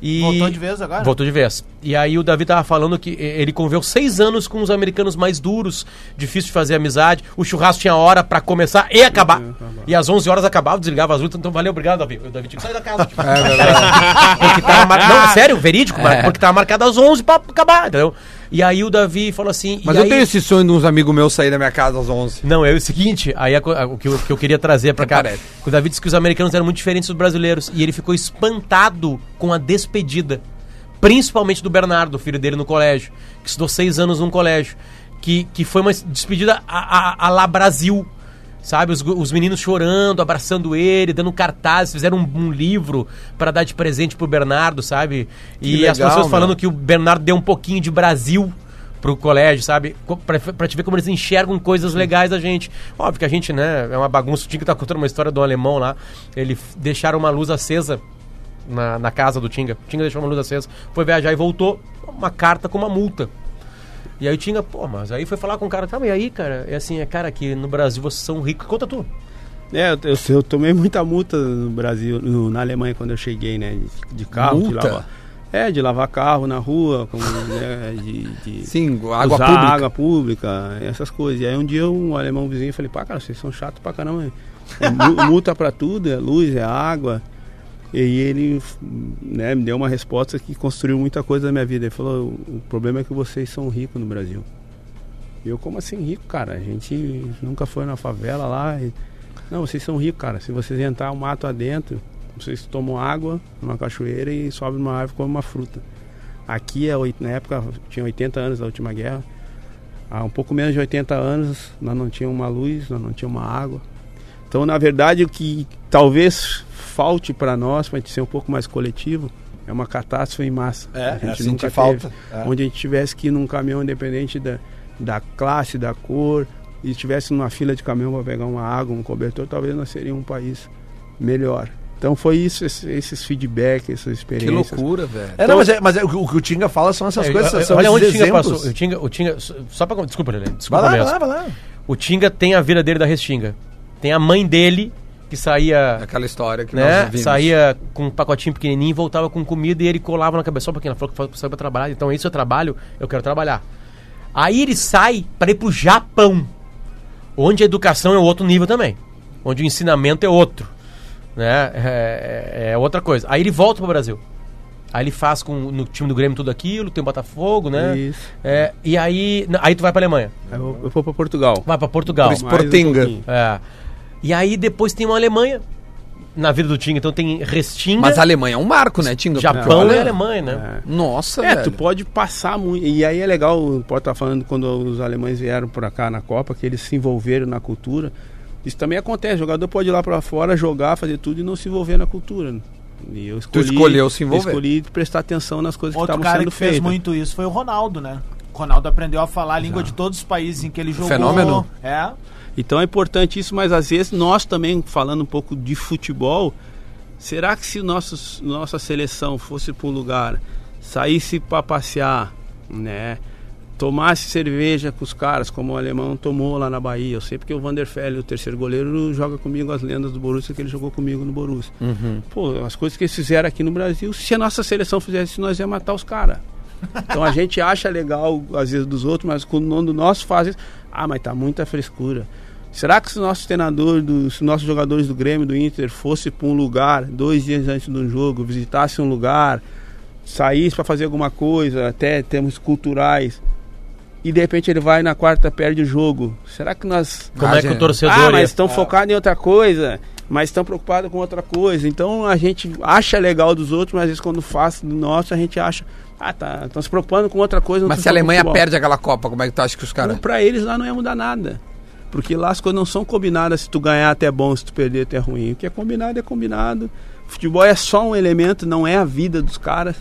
E... Voltou de vez agora? Voltou de vez. E aí o Davi tava falando que eh, ele conviveu seis anos com os americanos mais duros, difícil de fazer amizade. O churrasco tinha hora pra começar e acabar. E às 11 horas acabava, desligava as luzes. Então valeu, obrigado, Davi. O Davi tinha que sair da casa. tipo. porque tava mar... Não, sério, verídico, mar- porque tava marcado às 11 pra acabar, entendeu? E aí o Davi falou assim... Mas e eu aí... tenho esse sonho de uns amigos meus sair da minha casa às 11. Não, é o seguinte, aí a a- o que eu, que eu queria trazer pra cá. Parece. O David disse que os americanos eram muito diferentes dos brasileiros e ele ficou espantado com a despedida, principalmente do Bernardo, o filho dele no colégio, que estudou seis anos num colégio, que, que foi uma despedida a, a, a lá Brasil. Sabe, os, os meninos chorando, abraçando ele, dando cartazes, fizeram um, um livro pra dar de presente pro Bernardo, sabe? E Que as legal, pessoas meu. falando que o Bernardo deu um pouquinho de Brasil pro colégio, sabe? Pra, pra te ver como eles enxergam coisas legais da gente. Óbvio que a gente, né, é uma bagunça. O Tinga tá contando uma história do alemão lá. Ele deixaram uma luz acesa na, na casa do Tinga. O Tinga deixou uma luz acesa, foi viajar e voltou. Uma carta com uma multa. E aí o Tinga, pô, mas aí foi falar com o cara, tá, mas e aí, cara? É assim, é cara, que no Brasil vocês são ricos. Conta tu. É, eu, eu, eu tomei muita multa no Brasil, no- na Alemanha quando eu cheguei, né? De, de carro, de Multa? lavar. É, de lavar carro na rua, com, né, de, de Sim, água usar pública. água pública, essas coisas. E aí um dia um alemão vizinho, falei, pá, cara, vocês são chatos pra caramba. É mu- multa pra tudo, é luz, é água. E ele né, me deu uma resposta que construiu muita coisa na minha vida. Ele falou, o problema é que vocês são ricos no Brasil. Eu, como assim rico, cara? A gente nunca foi na favela lá. e- Não, vocês são ricos, cara. Se vocês entrar um mato adentro, vocês tomam água numa cachoeira e sobem numa árvore e comem uma fruta. Aqui, é na época, tinha 80 anos da última guerra. Há um pouco menos de 80 anos, nós não tínhamos uma luz, nós não tínhamos uma água. Então, na verdade, o que talvez falte para nós, para a gente ser um pouco mais coletivo, é uma catástrofe em massa. É, A é gente assim nunca que falta. É. Onde a gente tivesse que ir num caminhão independente da, da classe, da cor, e estivesse numa fila de caminhão para pegar uma água, um cobertor, talvez nós seríamos um país melhor. Então foi isso, esse- esses feedbacks, essas Que experiências. loucura, velho. É, não, mas, é, mas é, o, que- o que o Tinga fala são essas É, coisas, olha- são olha onde o esses Tinga exemplos. passou. O Tinga, o Tinga, só- pra. Desculpa, Lelê. Vai Desculpa lá, vai lá, vai lá. O Tinga tem a vida dele da Restinga. Tem a mãe dele, que saía. Aquela história que né? nós vimos. Saía com um pacotinho pequenininho, voltava com comida e ele colava na cabeça. Só um pouquinho, ela falou que saiu pra trabalhar. Então, esse é o trabalho, eu quero trabalhar. Aí ele sai para ir pro Japão, onde a educação é outro nível também. Onde o ensinamento é outro. Né? É, é- é outra coisa. Aí ele volta pro Brasil. Aí ele faz com no time do Grêmio tudo aquilo, tem o Botafogo, né? Isso. É, e aí, aí tu vai pra Alemanha. Eu, eu vou para Portugal. Vai pra Portugal. Um Sportinga. pouquinho. É. E aí depois tem uma Alemanha na vida do Tinga. Então tem Restinga, Mas a Alemanha é um marco, né, Tinga? Porque Japão olha- e Alemanha, né? Nossa, É, velho. tu pode passar muito. E aí é legal, pode estar falando quando os alemães vieram para cá na Copa, que eles se envolveram na cultura. Isso também acontece. O jogador pode ir lá para fora, jogar, fazer tudo e não se envolver na cultura. né? E eu escolhi, escolheu se envolver. eu escolhi prestar atenção nas coisas Outro que cara estavam que sendo fez feitas. muito isso foi o Ronaldo, né? O Ronaldo aprendeu a falar a língua de todos os países em que ele jogou. Fenômeno. É. Então é importante isso, mas às vezes nós também, falando um pouco de futebol, Será que se nossos, nossa seleção fosse para um lugar, saísse para passear, né? Tomasse cerveja com os caras, como o alemão tomou lá na Bahia. Eu sei porque o Vanderfell, o terceiro goleiro, joga comigo as lendas do Borussia, que ele jogou comigo no Borussia. Uhum. Pô, as coisas que eles fizeram aqui no Brasil, se a nossa seleção fizesse isso, nós ia matar os caras. Então a gente acha legal, às vezes, dos outros, mas quando o nosso faz isso, ah, mas tá muita frescura. Será que se o nosso treinador, do, se os nossos jogadores do Grêmio, do Inter, fosse para um lugar, dois dias antes do jogo, visitasse um lugar, saísse para fazer alguma coisa, até termos culturais, e de repente ele vai na quarta, perde o jogo. Será que nós. Como é que o torcedor Ah, mas estão focados em outra coisa, mas estão preocupados com outra coisa. Então a gente acha legal dos outros, mas às vezes quando faz do nosso, a gente acha. Ah, tá. Estão se preocupando com outra coisa. Mas se a Alemanha perde aquela Copa, como é que tu acha que os caras. Pra eles lá não ia mudar nada. Porque lá as coisas não são combinadas. Se tu ganhar até é bom, se tu perder até é ruim. O que é combinado é combinado. Futebol é só um elemento, não é a vida dos caras.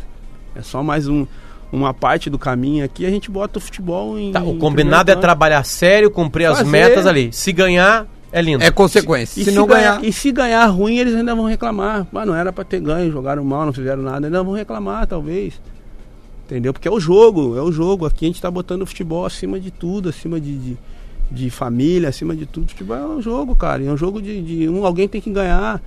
É só mais um, uma parte do caminho. Aqui a gente bota o futebol em. Tá, o em combinado é trabalhar sério, cumprir as Fazer. metas ali. Se ganhar, é lindo. É consequência. E Se, não ganhar. E se ganhar ruim, eles ainda vão reclamar. Mas não era pra ter ganho, jogaram mal, não fizeram nada. Ainda vão reclamar, talvez. Entendeu? Porque é o jogo, é o jogo. Aqui a gente tá botando o futebol acima de tudo, acima de, de, de família, acima de tudo. Futebol é um jogo, cara. É um jogo de, de um, alguém tem que ganhar.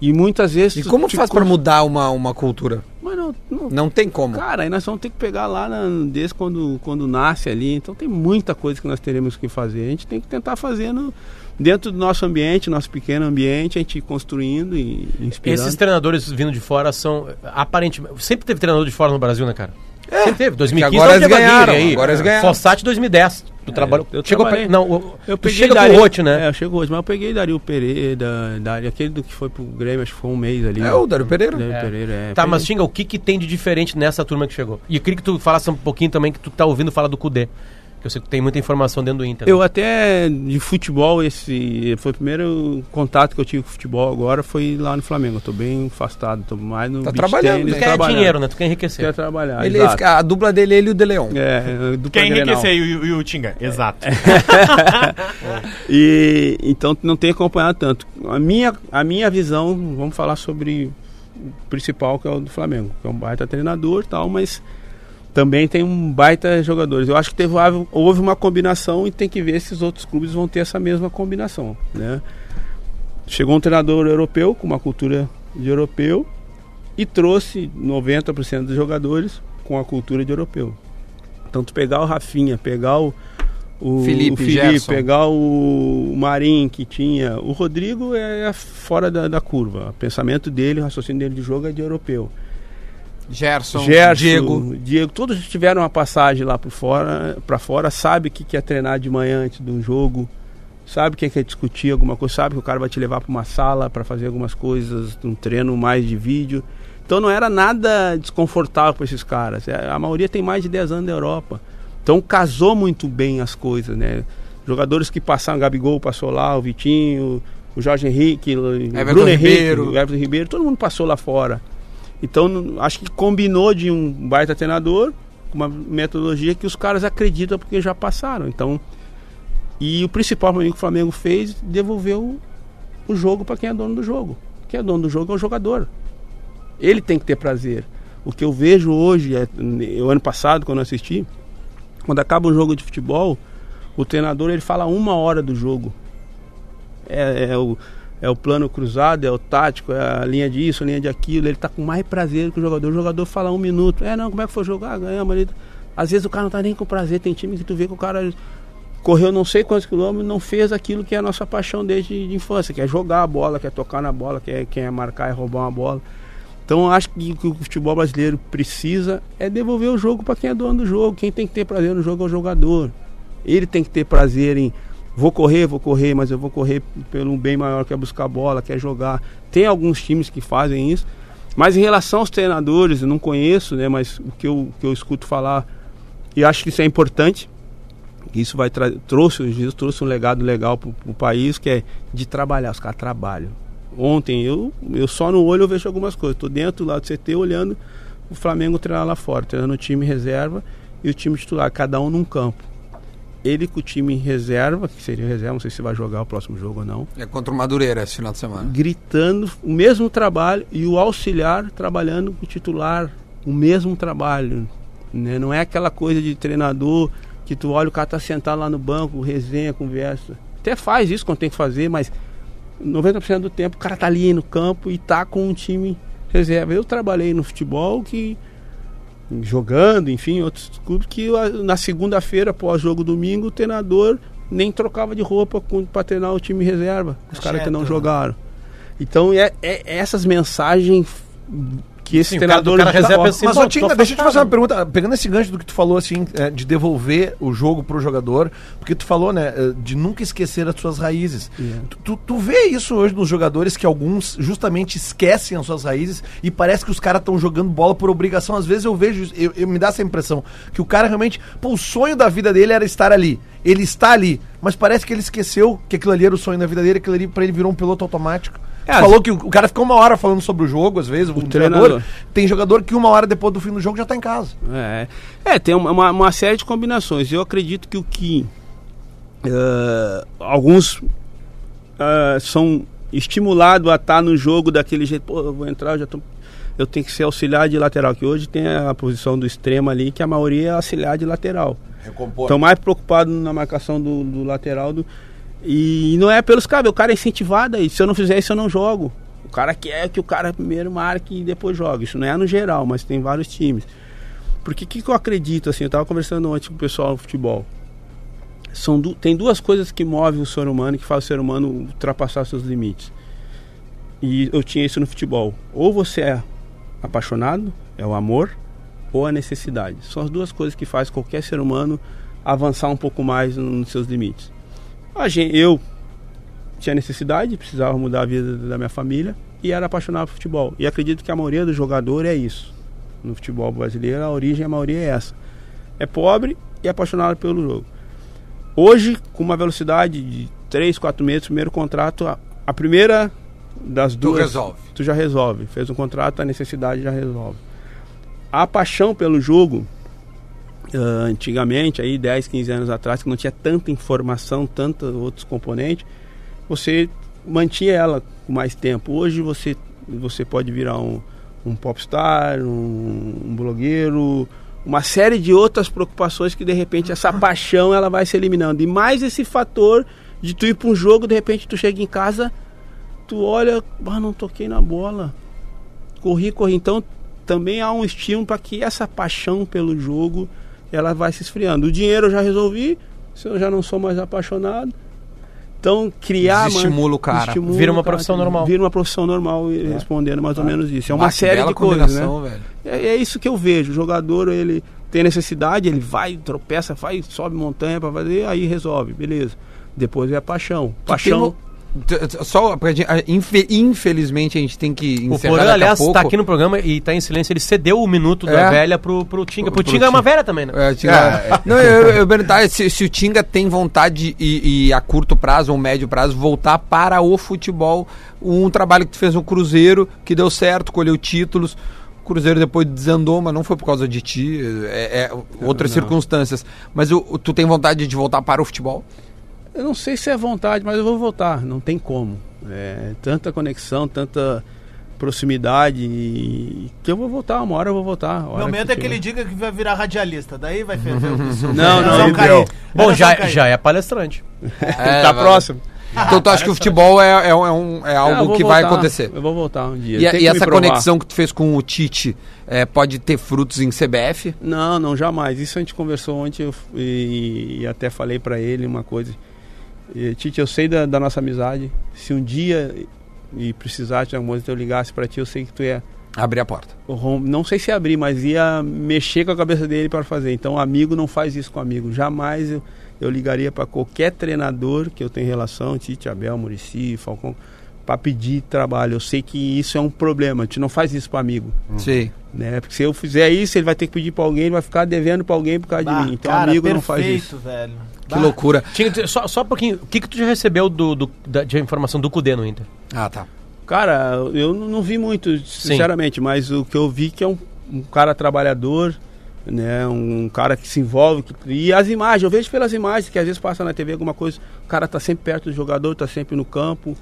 E muitas vezes. E tu- como tu faz pra mudar uma, uma cultura? Mas não, não, Não tem como. Cara, aí nós vamos ter que pegar lá na, desde quando, quando nasce ali. Então tem muita coisa que nós teremos que fazer. A gente tem que tentar fazer no, dentro do nosso ambiente, nosso pequeno ambiente, a gente ir construindo e inspirando. Esses treinadores vindo de fora são aparentemente. Sempre teve treinador de fora no Brasil, né, cara? Sempre teve. 2015 agora não eles ganharam, aí. agora eles ganharam. Fossati 2010. Tu trabalhou. eu chegou pra, Não, Eu tu peguei chega Dario, Rote, né? É, eu chego hoje, mas eu peguei Dario Pereira, Dario, aquele do que foi pro Grêmio, acho que foi um mês ali. É o Dário Pereira? Dário É. Pereira, é. Tá, mas Xinga, o que, que tem de diferente nessa turma que chegou? E eu queria que tu falasse um pouquinho também que tu tá ouvindo falar do Cudê. Que eu sei que tem muita informação dentro do Inter. Eu até de futebol, esse foi o primeiro contato que eu tive com futebol agora, foi lá no Flamengo. Eu tô bem afastado, tô mais no Tá trabalhando, tennis, né? Tu quer trabalhando. dinheiro, né? Tu quer enriquecer. Quer trabalhar, Ele exato. a dupla dele é ele e o De Leon. É, dupla Quer enriquecer e o, e o Tinga. Exato. E então não tem acompanhado tanto. A minha, a minha visão, vamos falar sobre o principal que é o do Flamengo, que é um baita treinador e tal, mas também tem um baita jogadores. Eu acho que teve, houve uma combinação e tem que ver se os outros clubes vão ter essa mesma combinação, né? Chegou um treinador europeu com uma cultura de europeu e trouxe 90% dos jogadores com a cultura de europeu. Tu pegar o Rafinha, pegar o, o Felipe, o Felipe pegar o Marim que tinha, o Rodrigo é fora da, da curva. O pensamento dele, o raciocínio dele de jogo é de europeu. Gerson, Gerson, Diego. Diego, todos tiveram uma passagem lá por fora, para fora, sabe o que que é treinar de manhã antes de um jogo, sabe o que que é discutir alguma coisa, sabe que o cara vai te levar para uma sala para fazer algumas coisas, um treino mais de vídeo. Então não era nada desconfortável para esses caras. É, A maioria tem mais de 10 anos na Europa. Então casou muito bem as coisas, né? Jogadores que passaram, Gabigol passou lá, o Vitinho, o Jorge Henrique, o Bruno Henrique, Ribeiro. o Everton Ribeiro, todo mundo passou lá fora. Então, acho que combinou de um baita treinador, uma metodologia que os caras acreditam porque já passaram. Então, e o principal para mim que o Flamengo fez, devolveu o jogo para quem é dono do jogo. Quem é dono do jogo é o jogador. Ele tem que ter prazer. O que eu vejo hoje, é, o ano passado, quando eu assisti, quando acaba um jogo de futebol, o treinador ele fala uma hora do jogo. É, é o, é o plano cruzado, é o tático, é a linha disso, a linha de aquilo. Ele tá com mais prazer que o jogador. O jogador fala um minuto. É, não, como é que foi jogar? Ah, ganhamos ali. Às vezes o cara não tá nem com prazer. Tem time que tu vê que o cara correu não sei quantos quilômetros não fez aquilo que é a nossa paixão desde de infância, que é jogar a bola, quer tocar na bola, quer, quer marcar e roubar uma bola. Então acho que o que o futebol brasileiro precisa é devolver o jogo para quem é dono do jogo. Quem tem que ter prazer no jogo é o jogador. Ele tem que ter prazer em vou correr, vou correr, mas eu vou correr pelo bem maior, que é buscar bola, quer jogar. Tem alguns times que fazem isso. Mas em relação aos treinadores, eu não conheço, né, mas o que eu, que eu escuto falar, e acho que isso é importante, isso vai trouxe, trouxe um legado legal para o país, que é de trabalhar, os caras trabalham. Ontem eu, eu só no olho eu vejo algumas coisas. Estou dentro lá do CT olhando o Flamengo treinar lá fora, treinando o time reserva e o time titular, cada um num campo. Ele com o time em reserva, que seria reserva, não sei se vai jogar o próximo jogo ou não, É contra o Madureira esse final de semana. gritando o mesmo trabalho e o auxiliar trabalhando com o titular, o mesmo trabalho. Né? Não é aquela coisa de treinador que tu olha o cara tá sentado lá no banco, resenha, conversa. Até faz isso quando tem que fazer, mas 90% do tempo o cara tá ali no campo e tá com um time reserva. Eu trabalhei no futebol que jogando, enfim, outros clubes que na segunda-feira, após jogo domingo, o treinador nem trocava de roupa para treinar o time reserva, os caras que não Exceto, jogaram. Então é, é essas mensagens que esse Sim, o cara- treinador o cara reserva assim, Mas, "Pô, ô, Tinga, deixa eu te afastado." fazer uma pergunta. Pegando esse gancho do que tu falou, assim, é, de devolver o jogo pro jogador, porque tu falou, né, é, de nunca esquecer as suas raízes. Tu, tu, tu vê isso hoje nos jogadores que alguns justamente esquecem as suas raízes e parece que os caras estão jogando bola por obrigação. Às vezes eu vejo, eu, eu me dá essa impressão, que o cara realmente, pô, o sonho da vida dele era estar ali. Ele está ali, mas parece que ele esqueceu que aquilo ali era o sonho da vida dele, aquilo ali pra ele virou um piloto automático. É, falou que o, o cara ficou uma hora falando sobre o jogo, às vezes, o, treinador. treinador. Tem jogador que uma hora depois do fim do jogo já tá em casa. É, é tem uma, uma, uma série de combinações. Eu acredito que o que eh, alguns eh, são estimulados a estar no jogo daquele jeito. Pô, eu vou entrar, eu já tô, eu tenho que ser auxiliar de lateral. Que hoje tem a posição do extremo ali, que a maioria é auxiliar de lateral. Recompor. Estão mais preocupados na marcação do, do lateral. do- e não é pelos caras, o cara é incentivado aí. Se eu não fizer isso, eu não jogo. O cara quer que o cara primeiro marque e depois jogue. Isso não é no geral, mas tem vários times. Porque o que, que eu acredito, assim, eu estava conversando ontem com o pessoal do futebol. São du- tem duas coisas que movem o ser humano, que faz o ser humano ultrapassar seus limites. E eu tinha isso no futebol. Ou você é apaixonado, é o amor, ou a necessidade. São as duas coisas que faz qualquer ser humano avançar um pouco mais no- nos seus limites. A gente, eu tinha necessidade, precisava mudar a vida da minha família e era apaixonado por futebol. E acredito que a maioria do jogador é isso. No futebol brasileiro, a origem, a maioria é essa. É pobre e apaixonado pelo jogo. Hoje, com uma velocidade de 3, 4 meses, primeiro contrato, a, a primeira das duas. resolve. Tu já resolve. Fez um contrato, a necessidade já resolve. A paixão pelo jogo, ah, antigamente, aí 10, 15 anos atrás, que não tinha tanta informação, tantos outros componentes, você mantinha ela com mais tempo. Hoje você, você pode virar um, um popstar, um, um blogueiro, uma série de outras preocupações que de repente essa paixão ela vai se eliminando. E mais esse fator de tu ir para um jogo, de repente tu chega em casa, tu olha, ah, não toquei na bola. Corri, corri. Então também há um estímulo para que essa paixão pelo jogo ela vai se esfriando. O dinheiro eu já resolvi, se eu já não sou mais apaixonado. Então criar Desestimula o cara. Vira uma cara, profissão normal. Vira uma profissão normal e respondendo mais ou menos isso. É uma série de coisas, né? É, é isso que eu vejo. O jogador, ele tem necessidade, ele vai, tropeça, vai, sobe montanha para fazer, aí resolve, beleza. Depois é a paixão. Paixão. Só pra gente, ah, infe- infelizmente a gente tem que O encerrar Porã, daqui a aliás, pouco. tá aqui no programa e tá em silêncio. Ele cedeu o minuto É. da velha pro, pro Tinga. Pro, Pro Tinga é uma velha também, né? É, Tinga- Não, eu, eu perguntar se, se o Tinga tem vontade e, e a curto prazo ou médio prazo voltar para o futebol. Um trabalho que tu fez no Cruzeiro, que deu certo, colheu títulos. O Cruzeiro depois desandou, mas não foi por causa de ti, é, é outras Não. circunstâncias. Mas o- o- tu tem vontade de voltar para o futebol? Eu não sei se é vontade, mas eu vou voltar. Não tem como. É, tanta conexão, tanta proximidade e- que eu vou voltar. Uma hora eu vou voltar. Meu medo que é que ele diga que vai virar radialista. Daí vai ferver o. Não, não, Vai deu. Vai Bom, já, já é palestrante. É, tá vai- próximo. Então tu acha que o futebol é, é, um- é um- é eu algo que vai voltar. acontecer? Eu vou voltar um dia. E, e essa conexão que tu fez com o Tite é, pode ter frutos em CBF? Não, não, jamais. Isso a gente conversou ontem eu e, e até falei pra ele uma coisa. E, Tite, eu sei da, da nossa amizade. Se um dia e precisar de alguma coisa eu ligasse pra ti, eu sei que tu ia Abrir a porta. não sei se abrir, mas ia mexer com a cabeça dele para fazer. Então, amigo não faz isso com amigo. Jamais eu, eu ligaria para qualquer treinador que eu tenho relação, Tite, Abel, Murici, Falcão, para pedir trabalho. Eu sei que isso é um problema. A gente não faz isso para amigo. Sim. Né? Porque se eu fizer isso, ele vai ter que pedir para alguém, ele vai ficar devendo para alguém por causa Bah, de mim. Então, cara, amigo não faz perfeito, isso. velho. Que Bah, loucura. Tinga, tu- só, só um pouquinho. O que, que tu já recebeu do, do- da, de informação do Cudê no Inter? Ah, tá. Cara, eu não não vi muito, sinceramente, mas o que eu vi que é um, um cara trabalhador, né? Um cara que se envolve. que- e as imagens, eu vejo pelas imagens, que às vezes passa na TV alguma coisa, o cara tá sempre perto do jogador, tá sempre no campo.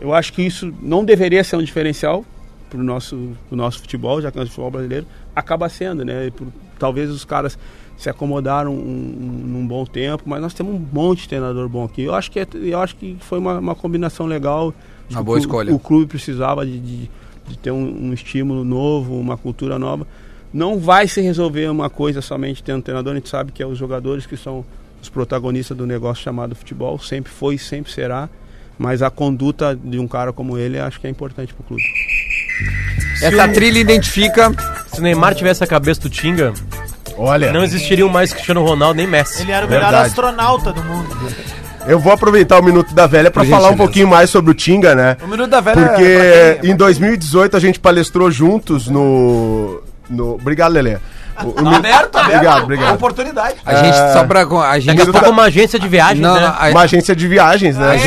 Eu acho que isso não deveria ser um diferencial pro nosso, pro nosso futebol, já que é o futebol brasileiro, acaba sendo, né? Por- talvez os caras se acomodaram um, um- num bom tempo, mas nós temos um monte de treinador bom aqui. Eu acho que, é- eu acho que foi uma, uma combinação legal. Uma boa o escolha. O clube precisava de, de, de ter um, um estímulo novo, uma cultura nova. Não vai se resolver uma coisa somente tendo treinador, a gente sabe que é os jogadores que são os protagonistas do negócio chamado futebol, sempre foi e sempre será. Mas a conduta de um cara como ele acho que é importante para o clube. Essa trilha identifica. Se o Neymar tivesse a cabeça do Tinga, Olha, não existiriam mais Cristiano Ronaldo nem Messi. Ele era o melhor Verdade. astronauta do mundo. eu vou aproveitar o Minuto da Velha pra Por falar um gentileza. pouquinho mais sobre o Tinga, né? O Minuto da Velha é Porque pra quem- em 2018 a gente palestrou juntos no. no... Obrigado, Lelê. O- o Aberto, aberto. Obrigado, obrigado. Oportunidade. A gente, É. só pra. A gente Daqui a pouco uma agência de viagem, Não, né? Uma agência de viagens, né? Ah, é?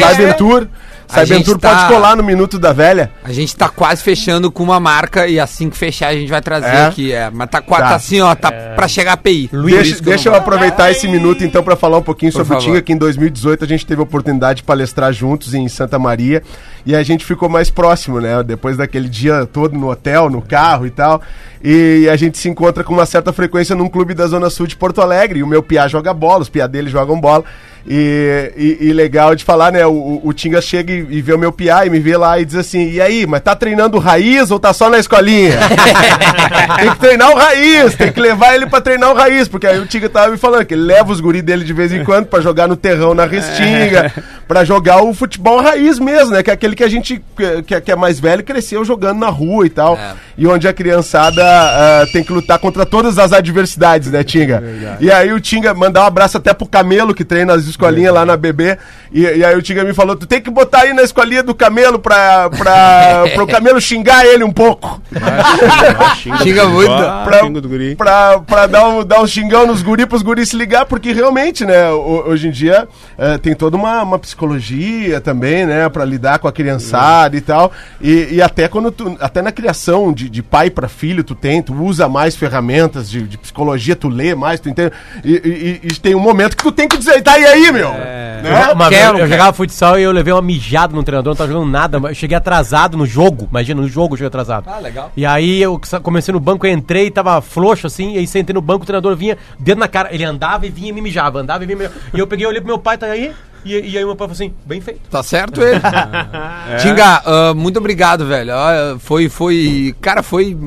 Tá- pode colar no Minuto da Velha. a gente tá quase fechando com uma marca e assim que fechar a gente vai trazer É? aqui. É, mas tá, quase Tá. tá assim, ó, tá pra chegar a API. Deixa, deixa eu aproveitar esse minuto então para falar um pouquinho Por sobre o favor. Tinga, que em 2018 a gente teve a oportunidade de palestrar juntos em Santa Maria e a gente ficou mais próximo, né? Depois daquele dia todo no hotel, no carro e tal. E a gente se encontra com uma certa frequência num clube da Zona Sul de Porto Alegre. E o meu piá joga bola, os piá dele jogam bola. E, e- e legal de falar, né? O, o Tinga chega e, e vê o meu piá e me vê lá e diz assim: E aí, mas tá treinando raiz ou tá só na escolinha? tem que treinar o raiz, tem que levar ele pra treinar o raiz, porque aí o Tinga tava me falando que ele leva os guri dele de vez em quando pra jogar no terrão na restinga, pra jogar o futebol raiz mesmo, né? Que é aquele que a gente que, que é mais velho cresceu jogando na rua e tal. E onde a criançada ah, tem que lutar contra todas as adversidades, né, Tinga? E aí o Tinga mandar um abraço até pro Camelo que treina as escolinhas lá na BB. E, e aí o Tinga me falou: tu tem que botar aí na escolinha do Camelo pra, pra, pro Camelo xingar ele um pouco. Xinga muito. Pra- Xinga do guri. pra, pra dar, um, dar um xingão nos guri pros guris se ligar, porque realmente, né, ho- hoje em dia eh, tem toda uma, uma psicologia também, né, pra lidar com a criançada e tal. E, e até quando tu, até na criação de, de pai pra filho, tu tem, tu usa mais ferramentas de, de psicologia, tu lê mais, tu entende. E, e- e tem um momento que tu tem que dizer, tá e aí, meu? Né? Uma vez Quero, eu jogava futsal e eu levei uma mijada no treinador, não tava jogando nada, mas eu cheguei atrasado no jogo, imagina, no jogo eu cheguei atrasado. Ah, legal. E aí eu comecei no banco, eu entrei, tava frouxo assim, e aí sentei no banco, o treinador vinha, dedo na cara, ele andava e vinha e me mijava, andava e vinha e me mijava. E eu peguei, olhei pro meu pai, tá aí, e, e aí meu pai falou assim, bem feito. Tá certo ele. Tinga, ah, muito obrigado, velho. Ah, foi, foi. Cara, foi.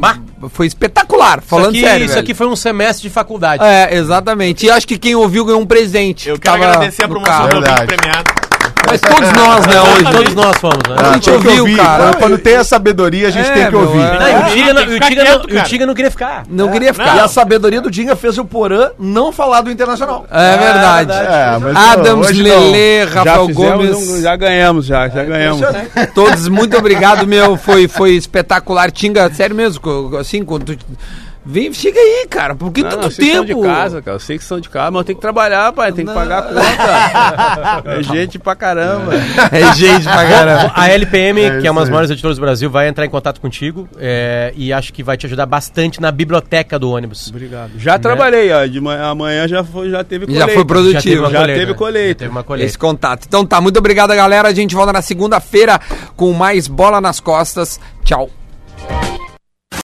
Foi espetacular. Falando isso aqui, sério. Isso velho. aqui foi um semestre de faculdade. É, exatamente. E acho que quem ouviu ganhou um presente. Eu que quero tava agradecer a promoção do premiado. Mas todos nós, né, hoje. Todos nós fomos, né? A gente Tem que ouviu, ouvir. cara. Quando, quando tem a sabedoria, a gente É, tem que meu, ouvir. é. Não, e o Tinga, não, e o Tinga não- e o. Tinga não queria ficar. Não queria E ficar. a sabedoria do Dinga fez o Porã não falar do Internacional. É verdade. É, mas, Adams, não. Lele, Rafael Gomes. um- já ganhamos, já, já ganhamos. Todos, muito obrigado, meu. Foi, foi espetacular. Tinga, sério mesmo, assim, quando tu. Vem, chega aí, cara. Por que Não, tanto não, são tempo? de casa, cara. Eu sei que são de casa, mas eu tenho que trabalhar, pai. Tem que pagar a conta. é gente pra caramba. É gente pra caramba. A LPM, É que é uma das maiores editoras do Brasil, vai entrar em contato contigo é, e acho que vai te ajudar bastante na biblioteca do ônibus. Obrigado. Já trabalhei, ó. De manhã, amanhã já, foi, já teve Já foi produtivo. Já colheita. teve colheita. Já teve uma colheita. Esse contato. Então tá, muito obrigado, galera. A gente volta na segunda-feira com mais bola nas costas. Tchau.